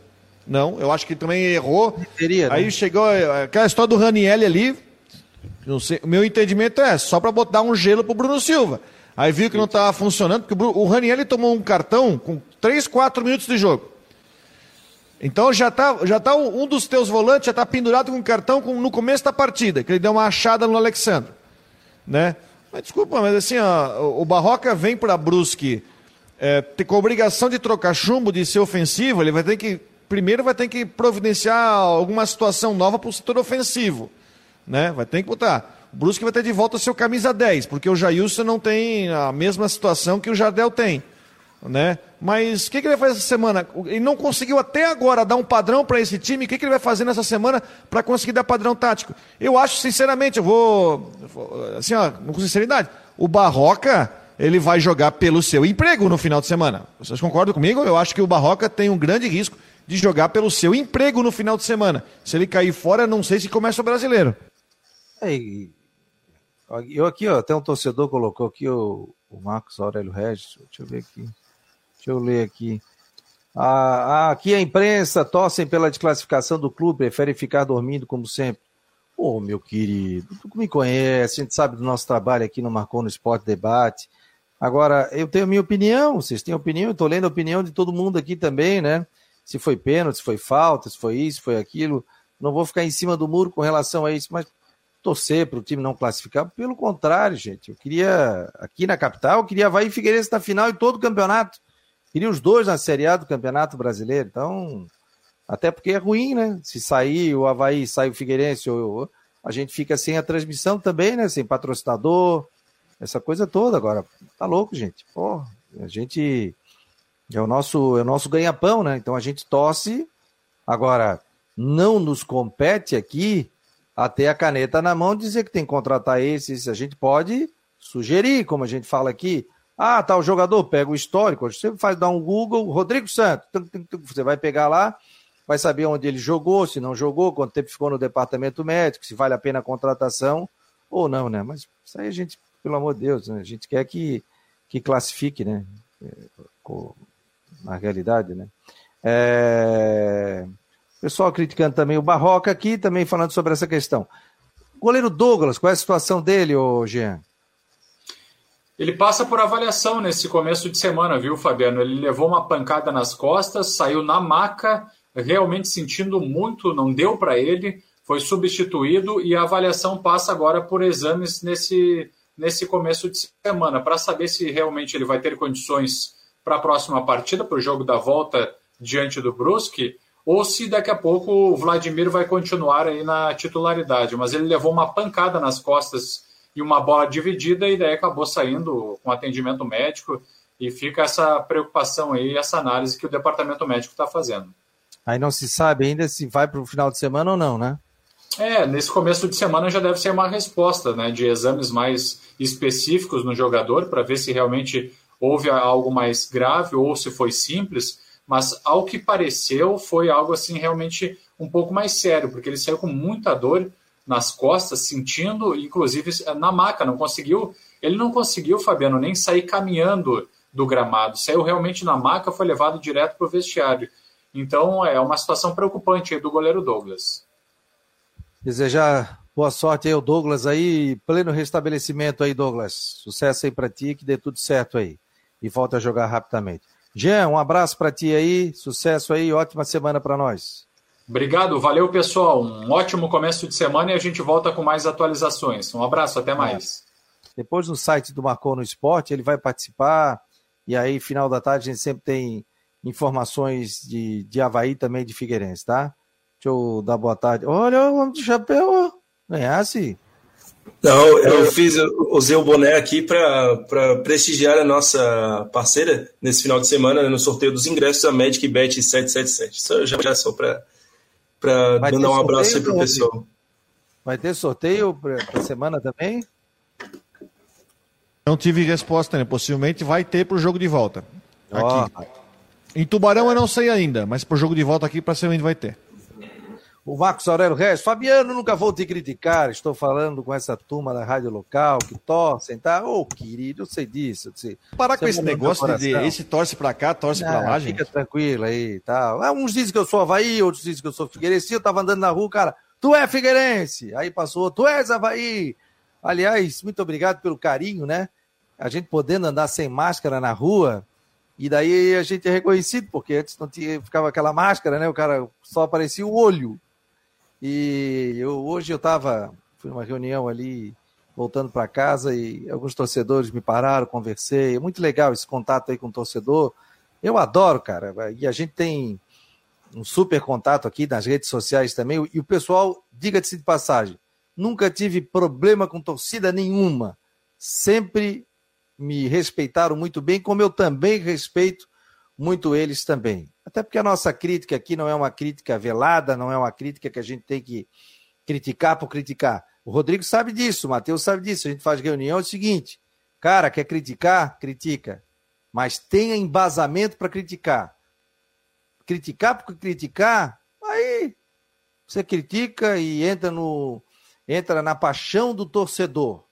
[SPEAKER 2] Não, eu acho que também errou. Seria, né? Aí chegou é, aquela história do Ranielli ali, Sei, o meu entendimento é só para botar um gelo pro Bruno Silva. Aí viu que não estava funcionando, porque o, Raniel tomou um cartão com 3, 4 minutos de jogo. Então já tá, já tá um, um dos teus volantes já tá pendurado com um cartão com, no começo da partida, que ele deu uma achada no Alexandre, né? Mas desculpa, mas assim, ó, o Barroca vem para Brusque é, com a obrigação de trocar chumbo, de ser ofensivo, ele vai ter que primeiro vai ter que providenciar alguma situação nova para o setor ofensivo né? Vai ter que botar. O Brusque vai ter de volta seu camisa 10, porque o Jailson não tem a mesma situação que o Jardel tem, né? Mas o que, que, ele vai fazer essa semana? Ele não conseguiu até agora dar um padrão para esse time. O que, que, ele vai fazer nessa semana para conseguir dar padrão tático? Eu acho, sinceramente, eu vou. Assim, ó, com sinceridade, o Barroca ele vai jogar pelo seu emprego no final de semana. Vocês concordam comigo? Eu acho que o Barroca tem um grande risco de jogar pelo seu emprego no final de semana. Se ele cair fora, não sei se começa o brasileiro.
[SPEAKER 1] É, eu aqui, ó, até um torcedor colocou aqui o, o Marcos Aurélio Regis. Deixa eu ver aqui. Deixa eu ler aqui. Ah, ah, aqui a imprensa torcem pela desclassificação do clube, preferem ficar dormindo como sempre. Ô, oh, meu querido, tu me conhece, a gente sabe do nosso trabalho aqui no Marcou no Esporte Debate. Agora, eu tenho a minha opinião, vocês têm opinião, eu tô lendo a opinião de todo mundo aqui também, né? Se foi pênalti, se foi falta, se foi isso, se foi aquilo. Não vou ficar em cima do muro com relação a isso, mas torcer para o time não classificar. Pelo contrário, gente. Eu queria, aqui na capital, eu queria Havaí e Figueirense na final e todo o campeonato. Queria os dois na Série A do Campeonato Brasileiro. Então, até porque é ruim, né? Se sair o Havaí, sai o Figueirense, ou, a gente fica sem a transmissão também, né? Sem patrocinador, essa coisa toda. Agora, tá louco, gente. Pô, a gente. É o nosso, é o nosso ganha-pão, né? Então a gente torce. Agora, não nos compete aqui a ter a caneta na mão, dizer que tem que contratar esses. A gente pode sugerir, como a gente fala aqui. Ah, tá o jogador, pega o histórico. Você faz dar um Google, Rodrigo Santos. Você vai pegar lá, vai saber onde ele jogou, se não jogou, quanto tempo ficou no departamento médico, se vale a pena a contratação ou não, né? Mas isso aí a gente, pelo amor de Deus, né? a gente quer que, que classifique, né? Na realidade, né? É... Pessoal criticando também o Barroca aqui, também falando sobre essa questão. Goleiro Douglas, qual é a situação dele, ô Jean?
[SPEAKER 4] Ele passa por avaliação nesse começo de semana, viu, Fabiano? Ele levou uma pancada nas costas, saiu na maca, realmente sentindo muito, não deu para ele, foi substituído e a avaliação passa agora por exames nesse, nesse começo de semana, para saber se realmente ele vai ter condições para a próxima partida, para o jogo da volta diante do Brusque, ou se daqui a pouco o Vladimir vai continuar aí na titularidade. Mas ele levou uma pancada nas costas e uma bola dividida e daí acabou saindo com atendimento médico e fica essa preocupação aí, essa análise que o departamento médico está fazendo.
[SPEAKER 1] Aí não se sabe ainda se vai para o final de semana ou não, né?
[SPEAKER 4] É, nesse começo de semana já deve ser uma resposta, né, de exames mais específicos no jogador para ver se realmente houve algo mais grave ou se foi simples mas ao que pareceu foi algo assim realmente um pouco mais sério, porque ele saiu com muita dor nas costas, sentindo, inclusive na maca, não conseguiu, ele não conseguiu, Fabiano, nem sair caminhando do gramado, saiu realmente na maca, foi levado direto para o vestiário. Então é uma situação preocupante do goleiro Douglas.
[SPEAKER 1] Desejar boa sorte aí ao Douglas aí, pleno restabelecimento aí, Douglas. Sucesso aí para ti, que dê tudo certo aí. E volta a jogar rapidamente. Jean, um abraço para ti aí, sucesso aí, ótima semana para nós.
[SPEAKER 4] Obrigado, valeu pessoal, um ótimo começo de semana e a gente volta com mais atualizações. Um abraço, até mais.
[SPEAKER 1] Depois no site do Marcou no Esporte, ele vai participar e aí final da tarde a gente sempre tem informações de, de Havaí também de Figueirense, tá? Deixa eu dar boa tarde. Olha o homem de chapéu, ganhasse.
[SPEAKER 5] Não, eu fiz, eu usei o boné aqui para prestigiar a nossa parceira nesse final de semana né, no sorteio dos ingressos da Magic Bet 777. Isso já, já só para mandar um abraço aí pro pessoal.
[SPEAKER 1] Vai ter sorteio para semana também?
[SPEAKER 2] Não tive resposta, né? Possivelmente vai ter para o jogo de volta. Aqui. Oh. Em Tubarão eu não sei ainda, mas para o jogo de volta aqui para semana vai ter.
[SPEAKER 1] O Marcos Aurélio Reis, Fabiano, nunca vou te criticar, estou falando com essa turma da rádio local que torcem, tá? Ô, oh, querido, eu sei disso. Eu sei.
[SPEAKER 2] Parar com esse negócio de, esse torce pra cá, torce Não, pra lá,
[SPEAKER 1] gente. Fica tranquilo aí, tá? Ah, uns dizem que eu sou Havaí, outros dizem que eu sou Figueirense. Eu tava andando na rua, cara, tu é Figueirense. Aí passou, tu és Havaí. Aliás, muito obrigado pelo carinho, né? A gente podendo andar sem máscara na rua, e daí a gente é reconhecido, porque antes não tinha, ficava aquela máscara, né? O cara só aparecia o olho. E eu, hoje eu estava, fui numa reunião ali, voltando para casa, e alguns torcedores me pararam, conversei. É muito legal esse contato aí com o torcedor. Eu adoro, cara. E a gente tem um super contato aqui nas redes sociais também. E o pessoal, diga-se de passagem, nunca tive problema com torcida nenhuma. Sempre me respeitaram muito bem, como eu também respeito muito eles também. Até porque a nossa crítica aqui não é uma crítica velada, não é uma crítica que a gente tem que criticar por criticar. O Rodrigo sabe disso, o Matheus sabe disso. A gente faz reunião, é o seguinte: cara, quer criticar? Critica. Mas tenha embasamento para criticar. Criticar por criticar, aí você critica e entra no entra na paixão do torcedor.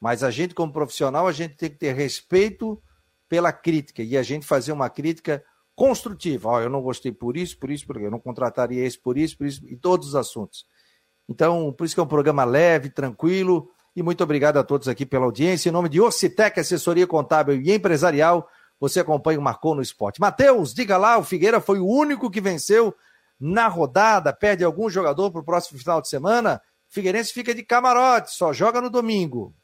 [SPEAKER 1] Mas a gente, como profissional, a gente tem que ter respeito pela crítica e a gente fazer uma crítica construtiva. Ó, eu não gostei por isso, por isso, porque eu não contrataria esse por isso, por isso, e todos os assuntos. Então, por isso que é um programa leve, tranquilo, e muito obrigado a todos aqui pela audiência. Em nome de Ocitec, assessoria contábil e empresarial, você acompanha o Marcou no Esporte. Matheus, diga lá, o Figueira foi o único que venceu na rodada, perde algum jogador para o próximo final de semana. Figueirense fica de camarote, só joga no domingo.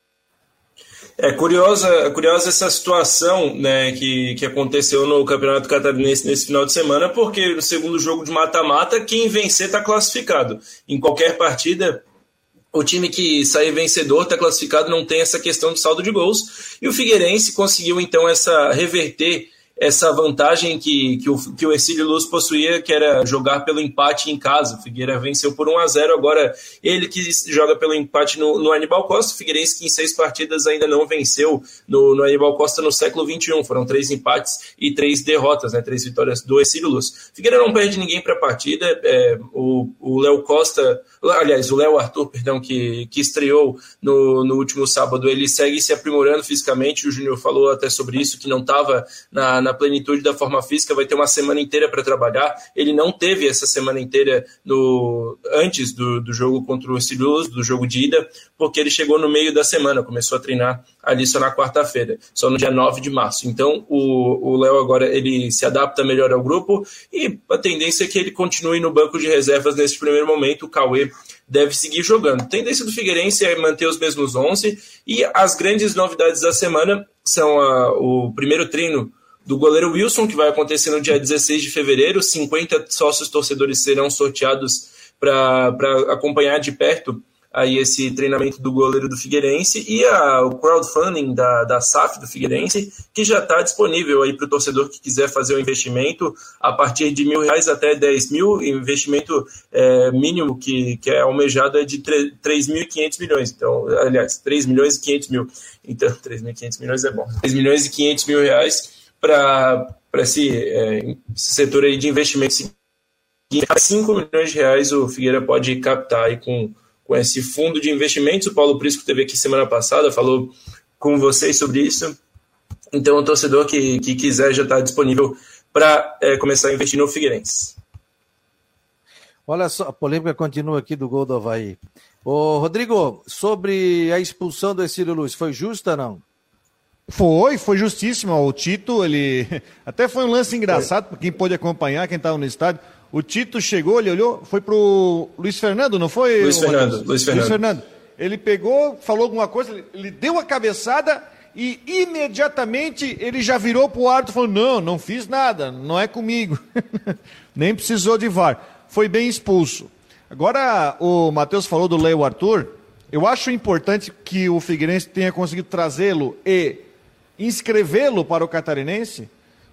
[SPEAKER 5] É curiosa, curiosa essa situação né, que, que aconteceu no Campeonato Catarinense nesse final de semana, porque no segundo jogo de mata-mata, quem vencer está classificado. Em qualquer partida, o time que sair vencedor está classificado, não tem essa questão de saldo de gols. E o Figueirense conseguiu então essa reverter essa vantagem que, que, o, que o Luz possuía, que era jogar pelo empate em casa. O Figueira venceu por 1 a 0 agora ele que joga pelo empate no, no Anibal Costa. O Figueirense que em seis partidas ainda não venceu no, no Anibal Costa no século XXI. Foram três empates e três derrotas, né? três vitórias do Ercílio Luz. Figueira não perde ninguém para a partida. É, o Léo Costa, aliás, o Léo Arthur, perdão, que, que estreou no, no último sábado, ele segue se aprimorando fisicamente. O Júnior falou até sobre isso, que não estava na na plenitude da forma física, vai ter uma semana inteira para trabalhar. Ele não teve essa semana inteira no, antes do, do jogo contra o Silos, do jogo de ida, porque ele chegou no meio da semana, começou a treinar ali só na quarta-feira, só no dia 9 de março. Então o Léo agora ele se adapta melhor ao grupo e a tendência é que ele continue no banco de reservas nesse primeiro momento. O Cauê deve seguir jogando. A tendência do Figueirense é manter os mesmos 11 e as grandes novidades da semana são a, o primeiro treino do goleiro Wilson, que vai acontecer no dia 16 de fevereiro. 50 sócios torcedores serão sorteados para acompanhar de perto aí esse treinamento do goleiro do Figueirense e a, o crowdfunding da, da SAF do Figueirense, que já está disponível aí para o torcedor que quiser fazer o um investimento a partir de mil reais até 10 mil, investimento é, mínimo que, que é almejado é de 3.500 milhões, então, aliás, 3 milhões e 500 mil, então 3.500 milhões é bom, 3 milhões e 500 mil reais para esse, é, esse setor aí de investimento 5 milhões de reais o Figueira pode captar aí com com esse fundo de investimentos. O Paulo Prisco teve aqui semana passada, falou com vocês sobre isso. Então, o torcedor que, que quiser já está disponível para é, começar a investir no Figueirense.
[SPEAKER 1] Olha só, a polêmica continua aqui do gol do Havaí. Ô, Rodrigo, sobre a expulsão do Exílio Luz, foi justa ou não?
[SPEAKER 2] Foi, foi justíssimo. O Tito, ele. Até foi um lance engraçado, para quem pôde acompanhar, quem estava no estádio. O Tito chegou, ele olhou, foi pro Luiz Fernando, não foi?
[SPEAKER 5] Luiz Fernando, Luiz Fernando. Luiz Fernando.
[SPEAKER 2] Ele pegou, falou alguma coisa, ele deu a cabeçada e imediatamente ele já virou pro árbitro e falou: Não, não fiz nada, não é comigo. Nem precisou de VAR. Foi bem expulso. Agora, o Matheus falou do Leo Arthur. Eu acho importante que o Figueirense tenha conseguido trazê-lo e inscrevê-lo para o catarinense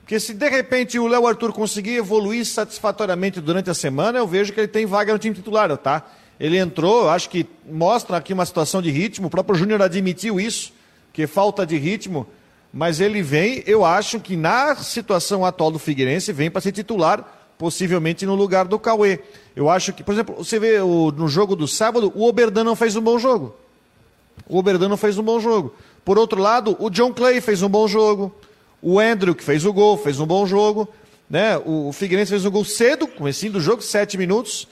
[SPEAKER 2] porque se de repente o Léo Arthur conseguir evoluir satisfatoriamente durante a semana, eu vejo que ele tem vaga no time titular, tá? Ele entrou, acho que mostra aqui uma situação de ritmo, o próprio Júnior admitiu isso, que falta de ritmo, mas ele vem, eu acho que na situação atual do Figueirense, vem para ser titular, possivelmente no lugar do Cauê. Eu acho que, por exemplo, você vê o, no jogo do sábado, o Oberdan não fez um bom jogo. O Oberdan não fez um bom jogo. Por outro lado, o John Clay fez um bom jogo. O Andrew, que fez o gol, fez um bom jogo. Né? O Figueirense fez um gol cedo, comecinho do jogo, sete minutos.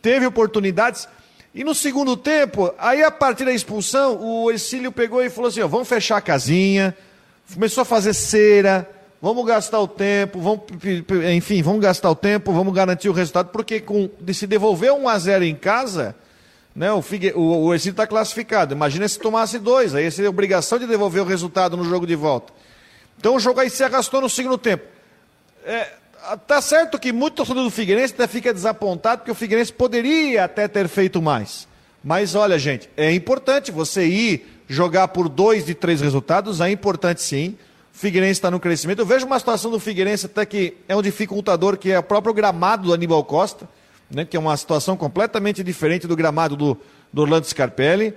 [SPEAKER 2] Teve oportunidades. E no segundo tempo, aí a partir da expulsão, o Exílio pegou e falou assim: ó, vamos fechar a casinha. Começou a fazer cera. Vamos gastar o tempo, vamos, enfim, vamos gastar o tempo, vamos garantir o resultado, porque com, de se devolver um a 0 em casa, né, o, Figue, o, o está classificado. Imagina se tomasse dois, aí seria obrigação de devolver o resultado no jogo de volta. Então o jogo aí se arrastou no segundo tempo. É, tá certo que muito torcedor do Figueirense até fica desapontado, porque o Figueirense poderia até ter feito mais. Mas olha, gente, é importante você ir jogar por dois de três resultados, é importante sim. O Figueirense está no crescimento. Eu vejo uma situação do Figueirense até que é um dificultador, que é o próprio gramado do Aníbal Costa, né, que é uma situação completamente diferente do gramado do, do Orlando Scarpelli.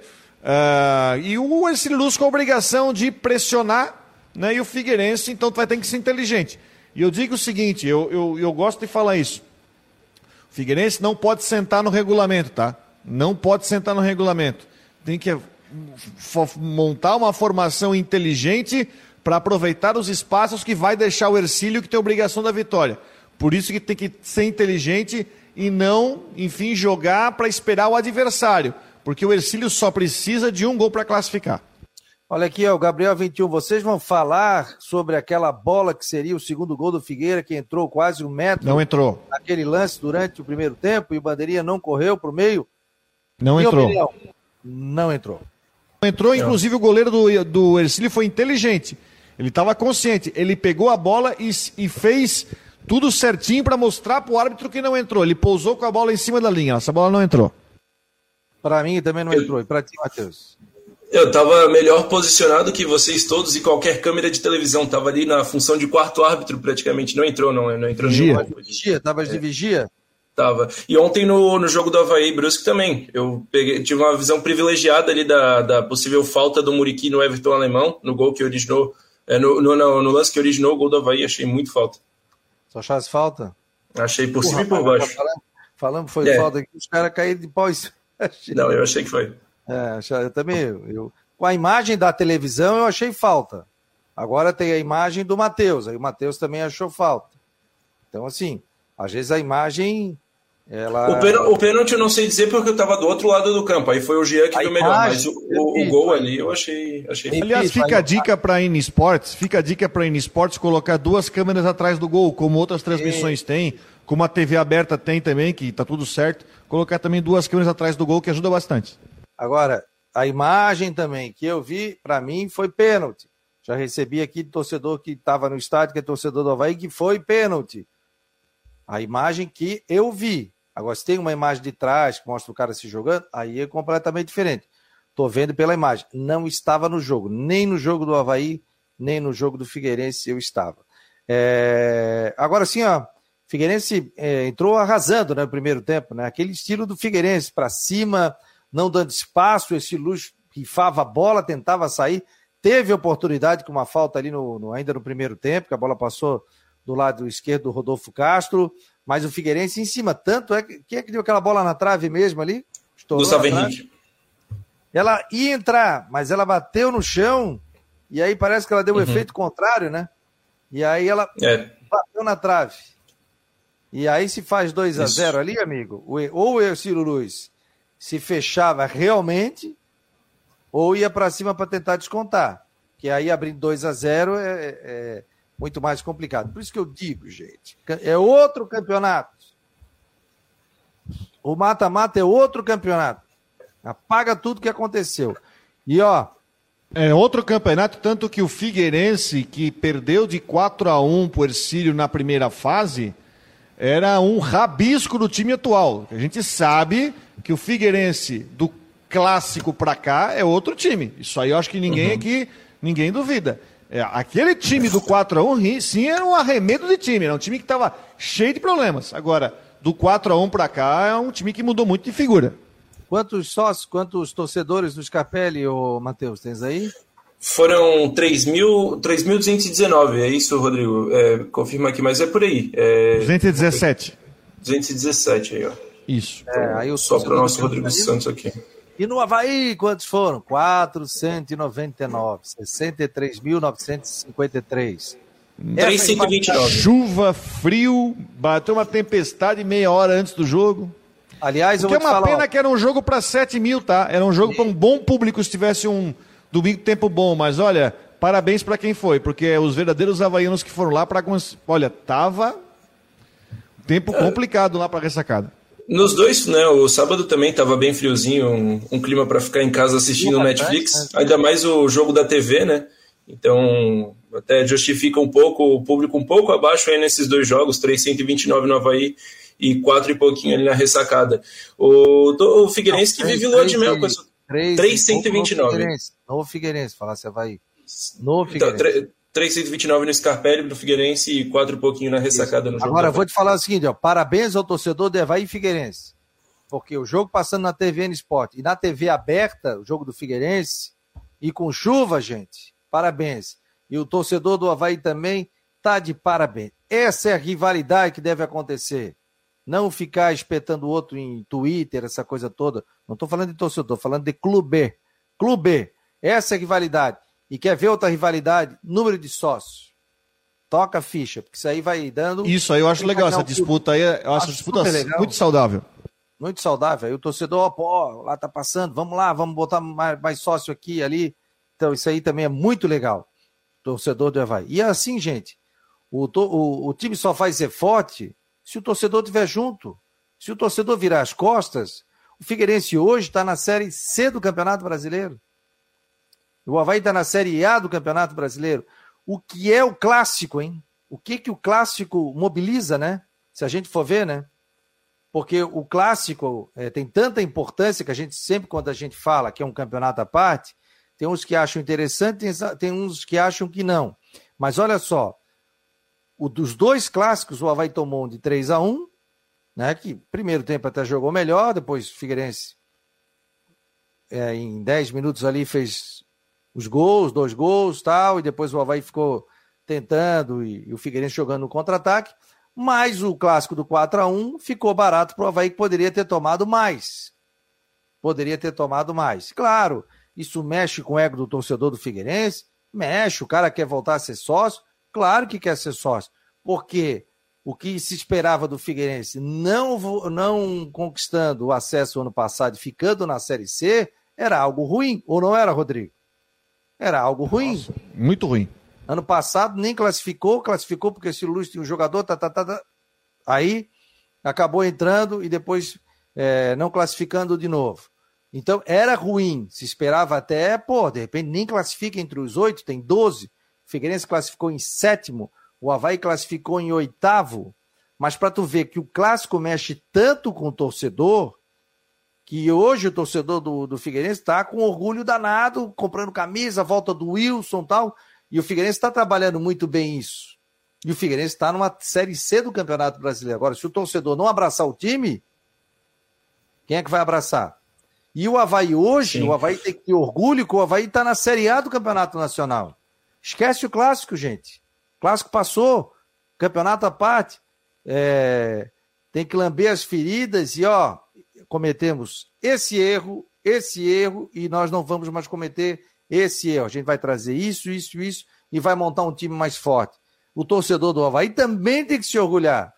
[SPEAKER 2] Uh, e o Ercílio Luz com a obrigação de pressionar né? E o Figueirense, então, vai ter que ser inteligente. E eu digo o seguinte, eu, eu, eu gosto de falar isso. O Figueirense não pode sentar no regulamento, tá? Não pode sentar no regulamento. Tem que montar uma formação inteligente para aproveitar os espaços que vai deixar o Ercílio que tem obrigação da vitória. Por isso que tem que ser inteligente e não, enfim, jogar para esperar o adversário. Porque o Ercílio só precisa de um gol para classificar.
[SPEAKER 1] Olha aqui, ó, o Gabriel 21. Vocês vão falar sobre aquela bola que seria o segundo gol do Figueira, que entrou quase um metro.
[SPEAKER 2] Não entrou.
[SPEAKER 1] Naquele lance durante o primeiro tempo e o Bandeirinha não correu para o meio.
[SPEAKER 2] Não Minha entrou.
[SPEAKER 1] Opinião, não entrou.
[SPEAKER 2] Não entrou, inclusive o goleiro do, do Ercílio foi inteligente. Ele estava consciente. Ele pegou a bola e, e fez tudo certinho para mostrar para o árbitro que não entrou. Ele pousou com a bola em cima da linha. Essa bola não entrou.
[SPEAKER 1] Para mim também não entrou. E para ti, Matheus?
[SPEAKER 5] Eu estava melhor posicionado que vocês todos e qualquer câmera de televisão. Estava ali na função de quarto árbitro praticamente. Não entrou, não. Não entrou
[SPEAKER 1] vigia. Vigia, tava de é. vigia?
[SPEAKER 5] Tava. E ontem no, no jogo do Havaí Brusque também. Eu peguei, tive uma visão privilegiada ali da, da possível falta do Muriqui no Everton Alemão, no gol que originou. É, no, no, no, no, lance que originou o gol do Havaí, achei muito falta.
[SPEAKER 1] Só achasse falta?
[SPEAKER 5] Achei por cima e por baixo.
[SPEAKER 1] Falando, falando foi é. falta aqui, os caras caíram de pós.
[SPEAKER 5] Não, eu achei que foi.
[SPEAKER 1] É, eu também. Eu, com a imagem da televisão, eu achei falta. Agora tem a imagem do Matheus, aí o Matheus também achou falta. Então, assim, às vezes a imagem. Ela...
[SPEAKER 5] O, pênalti, o pênalti eu não sei dizer porque eu estava do outro lado do campo. Aí foi o Jean que deu melhor. Mas o, o, o, gol ali eu achei. achei...
[SPEAKER 2] Aliás, fica a dica para a Sports, fica a dica para a Sports colocar duas câmeras atrás do gol, como outras transmissões têm, como a TV aberta tem também, que tá tudo certo. Colocar também duas câmeras atrás do gol, que ajuda bastante.
[SPEAKER 1] Agora, a imagem também que eu vi, para mim, foi pênalti. Já recebi aqui de torcedor que estava no estádio, que é torcedor do Havaí, que foi pênalti. A imagem que eu vi. Agora, se tem uma imagem de trás que mostra o cara se jogando, aí é completamente diferente. Estou vendo pela imagem. Não estava no jogo. Nem no jogo do Havaí, nem no jogo do Figueirense eu estava. É... Agora sim, ó. Figueirense é, entrou arrasando né, no primeiro tempo, né? Aquele estilo do Figueirense, para cima, não dando espaço, esse Luz rifava a bola, tentava sair. Teve oportunidade com uma falta ali no, no, ainda no primeiro tempo, que a bola passou do lado esquerdo do Rodolfo Castro, mas o Figueirense em cima. Tanto é que quem é que deu aquela bola na trave mesmo ali?
[SPEAKER 5] Estourou Gustavo Henrique.
[SPEAKER 1] Ela ia entrar, mas ela bateu no chão e aí parece que ela deu um uhum. efeito contrário, né? E aí ela é. bateu na trave. E aí se faz 2 a 0 ali, amigo, ou o Ciro Luiz se fechava realmente ou ia para cima para tentar descontar. Que aí abrindo 2 a 0 é, é, muito mais complicado. Por isso que eu digo, gente, é outro campeonato. O mata-mata é outro campeonato. Apaga tudo que aconteceu. E ó.
[SPEAKER 2] É outro campeonato, tanto que o Figueirense, que perdeu de 4 a 1 por Ercílio na primeira fase, era um rabisco do time atual. A gente sabe que o Figueirense, do clássico para cá, é outro time. Isso aí eu acho que ninguém uhum. aqui, ninguém duvida. É, aquele time do 4x1, sim, era um arremedo de time. Era um time que estava cheio de problemas. Agora, do 4x1 para cá, é um time que mudou muito de figura.
[SPEAKER 1] Quantos sócios, quantos torcedores do Scarpelli, ô Matheus, tens aí?
[SPEAKER 5] Foram 3.219, é isso, Rodrigo? É, confirma aqui, mas é por aí. É...
[SPEAKER 2] 217.
[SPEAKER 5] 217 aí, ó.
[SPEAKER 2] Isso.
[SPEAKER 5] É, aí o Só para o nosso Rodrigo Santos aqui.
[SPEAKER 1] E no Havaí, quantos foram? 499, 63.953.
[SPEAKER 5] 329.
[SPEAKER 2] Chuva, frio, bateu uma tempestade meia hora antes do jogo.
[SPEAKER 1] Aliás, eu
[SPEAKER 2] vou
[SPEAKER 1] é uma
[SPEAKER 2] falar,
[SPEAKER 1] pena
[SPEAKER 2] ó. que era um jogo para 7 mil, tá? Era um jogo para um bom público se tivesse um domingo tempo bom. Mas olha, parabéns para quem foi, porque os verdadeiros havaianos que foram lá para. Olha, tava tempo complicado lá para ressacada.
[SPEAKER 5] Nos dois, né? O sábado também estava bem friozinho, um, um clima para ficar em casa assistindo o Netflix, né? ainda mais o jogo da TV, né? Então, até justifica um pouco, o público um pouco abaixo aí nesses dois jogos, 329 no Havaí e 4 e pouquinho ali na ressacada. O, o Figueirense que vive lua de mel com essa. 329.
[SPEAKER 1] Novo Figueirense, falasse Havaí. Novo
[SPEAKER 5] então, Figueirense. Então, 329 no Scarpelli do Figueirense e 4 e pouquinho na ressacada no
[SPEAKER 1] jogo. Agora, vou te falar o seguinte, ó, parabéns ao torcedor de Havaí e Figueirense. Porque o jogo passando na TVN Sport e na TV aberta, o jogo do Figueirense, e com chuva, gente, parabéns. E o torcedor do Havaí também tá de parabéns. Essa é a rivalidade que deve acontecer. Não ficar espetando o outro em Twitter, essa coisa toda. Não estou falando de torcedor, estou falando de clube. Clube. Essa é a rivalidade. E quer ver outra rivalidade? Número de sócios. Toca a ficha, porque isso aí vai dando.
[SPEAKER 2] Isso aí eu acho legal, essa disputa aí, eu acho, acho disputa muito saudável.
[SPEAKER 1] Muito saudável. Aí o torcedor, pô, lá tá passando, vamos lá, vamos botar mais, mais sócio aqui ali. Então, isso aí também é muito legal. Torcedor do Havaí. E é assim, gente, o, o, o time só vai ser forte se o torcedor estiver junto. Se o torcedor virar as costas, o Figueirense hoje está na Série C do Campeonato Brasileiro. O Havaí está na Série A do Campeonato Brasileiro. O que é o clássico, hein? O que, que o clássico mobiliza, né? Se a gente for ver, né? Porque o clássico é, tem tanta importância que a gente sempre, quando a gente fala que é um campeonato à parte, tem uns que acham interessante, tem, tem uns que acham que não. Mas olha só, o dos dois clássicos, o Havaí tomou um de 3 a 1 né? Que primeiro tempo até jogou melhor, depois o Figueirense é, em 10 minutos ali fez os gols, dois gols tal, e depois o Havaí ficou tentando e, e o Figueirense jogando no contra-ataque. Mas o clássico do 4 a 1 ficou barato para o Havaí que poderia ter tomado mais. Poderia ter tomado mais. Claro, isso mexe com o ego do torcedor do Figueirense, Mexe, o cara quer voltar a ser sócio? Claro que quer ser sócio. Porque o que se esperava do Figueirense não, não conquistando o acesso ano passado e ficando na Série C era algo ruim, ou não era, Rodrigo? Era algo ruim. Nossa,
[SPEAKER 2] muito ruim.
[SPEAKER 1] Ano passado nem classificou, classificou porque esse Luz tinha um jogador, tá, tá, tá, tá. aí acabou entrando e depois é, não classificando de novo. Então era ruim, se esperava até, pô, de repente nem classifica entre os oito, tem doze. Figueirense classificou em sétimo, o Havaí classificou em oitavo. Mas para tu ver que o clássico mexe tanto com o torcedor, que hoje o torcedor do, do Figueirense está com orgulho danado, comprando camisa, volta do Wilson tal. E o Figueirense está trabalhando muito bem isso. E o Figueirense está numa Série C do Campeonato Brasileiro. Agora, se o torcedor não abraçar o time, quem é que vai abraçar? E o Havaí hoje, Sim. o Havaí tem que ter orgulho que o Havaí está na Série A do Campeonato Nacional. Esquece o clássico, gente. O clássico passou, campeonato à parte. É... Tem que lamber as feridas e, ó, cometemos esse erro, esse erro, e nós não vamos mais cometer esse erro. A gente vai trazer isso, isso, isso, e vai montar um time mais forte. O torcedor do Havaí também tem que se orgulhar.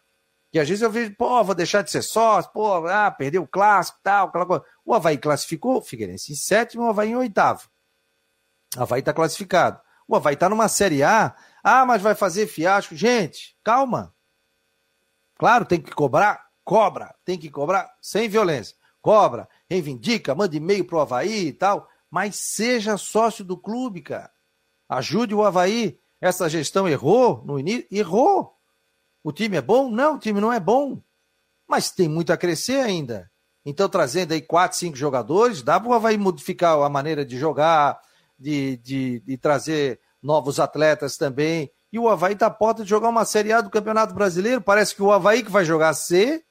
[SPEAKER 1] Que às vezes eu vejo, pô, vou deixar de ser sócio, pô, ah, perdeu o clássico tal, aquela coisa. O Havaí classificou, Figueirense em sétimo, o Havaí em oitavo. O Havaí está classificado. O Havaí está numa Série A. Ah, mas vai fazer fiasco. Gente, calma. Claro, tem que cobrar, cobra. Tem que cobrar sem violência. Cobra, reivindica, manda e-mail pro Havaí e tal. Mas seja sócio do clube, cara. Ajude o Havaí. Essa gestão errou no início? Errou. O time é bom? Não, o time não é bom. Mas tem muito a crescer ainda. Então, trazendo aí quatro, cinco jogadores, dá para o Havaí modificar a maneira de jogar, de, de, de trazer novos atletas também. E o Havaí está à porta de jogar uma Série A do Campeonato Brasileiro. Parece que o Havaí que vai jogar C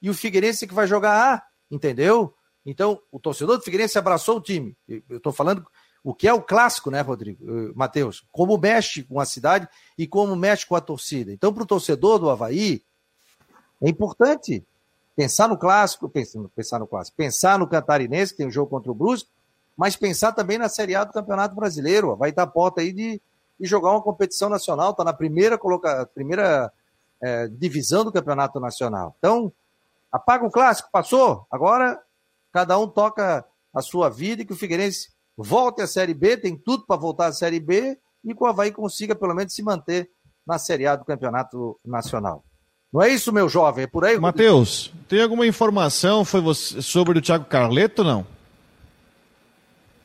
[SPEAKER 1] e o Figueirense que vai jogar A, entendeu? Então, o torcedor do Figueirense abraçou o time. Eu estou falando o que é o clássico, né, Rodrigo? Matheus? Como mexe com a cidade e como mexe com a torcida. Então, para o torcedor do Havaí, é importante pensar no clássico, pensar, no clássico, pensar no catarinense, que tem um jogo contra o Brusque, mas pensar também na Série A do Campeonato Brasileiro. Vai dar porta aí de, de jogar uma competição nacional, está na primeira, coloca, primeira é, divisão do Campeonato Nacional. Então, apaga o clássico, passou, agora cada um toca a sua vida e que o Figueirense volte à Série B, tem tudo para voltar à Série B e que o Havaí consiga pelo menos se manter na Série A do Campeonato Nacional. Não é isso, meu jovem? É por aí?
[SPEAKER 2] Matheus, tem alguma informação foi você, sobre o Thiago Carleto não?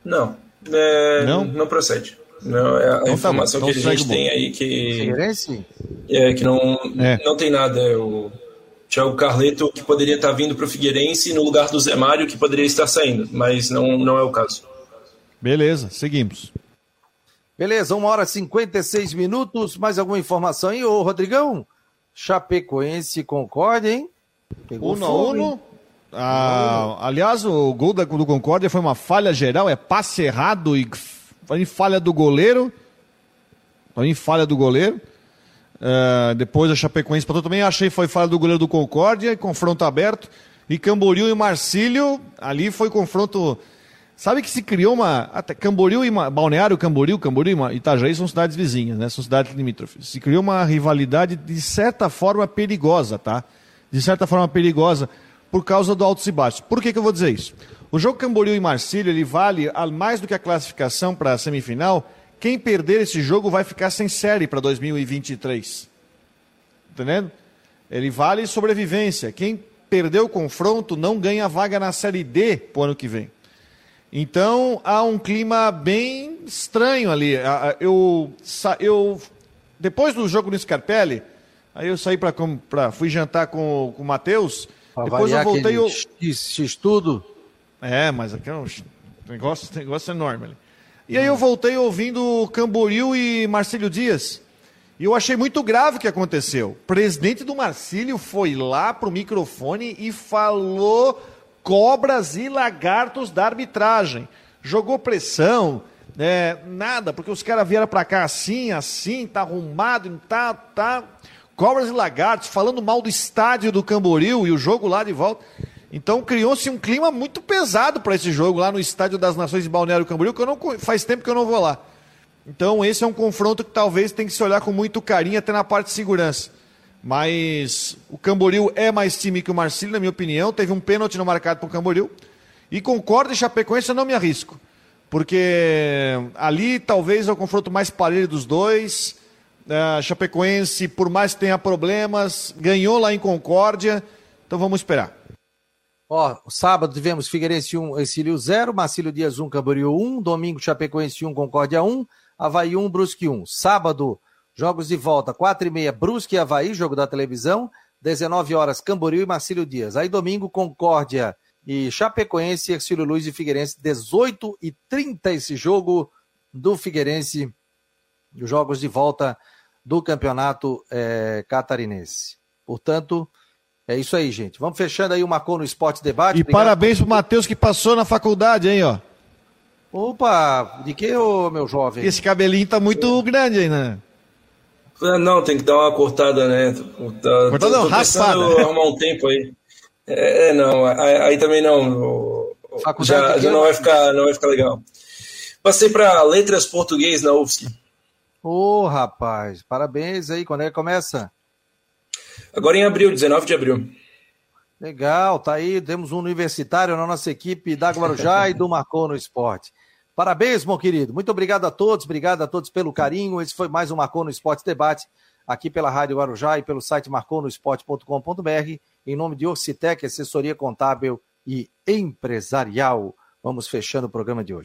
[SPEAKER 5] Não. É, não? Não procede. Não, é a então, tá informação tá que a gente tem aí que. É, que não, é. não tem nada. É o Thiago Carleto que poderia estar vindo para o Figueirense no lugar do Zé Mário que poderia estar saindo, mas não, não é o caso.
[SPEAKER 2] Beleza, seguimos.
[SPEAKER 1] Beleza, uma hora e 56 minutos. Mais alguma informação aí, ô Rodrigão? Chapecoense Concórdia, hein?
[SPEAKER 2] Pegou uno a uno. Ah, aliás, o gol da, do Concórdia foi uma falha geral, é passe errado e falha do goleiro. Foi falha do goleiro. Uh, depois a Chapecoense para também achei foi falha do goleiro do Concórdia, confronto aberto. E Camboriú e Marcílio, ali foi confronto Sabe que se criou uma. Até Camboriú e Balneário Camboriú, Camboriú e Itajaí são cidades vizinhas, né? São cidades limítrofes. Se criou uma rivalidade de certa forma perigosa, tá? De certa forma perigosa por causa do altos e baixos. Por que, que eu vou dizer isso? O jogo Camboriú e Marcílio, ele vale mais do que a classificação para a semifinal. Quem perder esse jogo vai ficar sem série para 2023. Entendendo? Ele vale sobrevivência. Quem perder o confronto não ganha vaga na Série D para o ano que vem. Então há um clima bem estranho ali. Eu, eu depois do jogo no Scarpelli, aí eu saí para fui jantar com, com o Matheus. Depois eu voltei o
[SPEAKER 1] X, tudo.
[SPEAKER 2] É, mas aqui é um negócio, negócio enorme ali. E aí eu voltei ouvindo Camboriú e Marcílio Dias. E eu achei muito grave o que aconteceu. O presidente do Marcílio foi lá pro microfone e falou cobras e lagartos da arbitragem. Jogou pressão, é, nada, porque os caras vieram para cá assim, assim, tá arrumado, tá, tá. Cobras e lagartos falando mal do estádio do Camboriú e o jogo lá de volta. Então criou-se um clima muito pesado para esse jogo lá no Estádio das Nações de Balneário Camboriú, que eu não, faz tempo que eu não vou lá. Então esse é um confronto que talvez tem que se olhar com muito carinho até na parte de segurança. Mas o Camboriú é mais time que o Marcílio, na minha opinião. Teve um pênalti no marcado para o Camboriú. E concordo em Chapecoense, eu não me arrisco. Porque ali talvez é o confronto mais parelho dos dois. Uh, Chapecoense, por mais que tenha problemas, ganhou lá em Concórdia. Então vamos esperar.
[SPEAKER 1] Ó, sábado tivemos Figueirense 1, Exílio 0, Marcílio Dias 1, Camboriú 1, domingo Chapecoense 1, Concórdia 1, Havaí 1, Brusque 1. Sábado, jogos de volta, 4 e meia, Brusque e Havaí, jogo da televisão, 19 horas, Camboriú e Marcílio Dias. Aí domingo, Concórdia e Chapecoense, Exílio Luiz e Figueirense, 18 e 30 esse jogo do Figueirense, os jogos de volta do campeonato é, catarinense. Portanto, é isso aí, gente. Vamos fechando aí o Marcou no Esporte Debate.
[SPEAKER 2] E Obrigado parabéns pro Matheus que passou na faculdade, hein, ó.
[SPEAKER 1] Opa, de que, ô, meu jovem?
[SPEAKER 2] Esse cabelinho tá muito grande aí, né?
[SPEAKER 5] Ah, não, tem que dar uma cortada, né? Tá,
[SPEAKER 2] cortada não, raspada.
[SPEAKER 5] arrumar um tempo aí. É, não, aí, aí também não. Já, já não, vai ficar, não vai ficar legal. Passei para Letras Português na UFSC.
[SPEAKER 1] Ô, oh, rapaz, parabéns aí. Quando é que começa?
[SPEAKER 5] Agora em abril, 19 de abril.
[SPEAKER 1] Legal, tá aí. Temos um universitário na nossa equipe da Guarujá e do Marcou no Esporte. Parabéns, meu querido. Muito obrigado a todos, obrigado a todos pelo carinho. Esse foi mais um Marcou no Esporte Debate, aqui pela Rádio Guarujá e pelo site marconosport.com.br, em nome de Orcitec, assessoria contábil e empresarial. Vamos fechando o programa de hoje.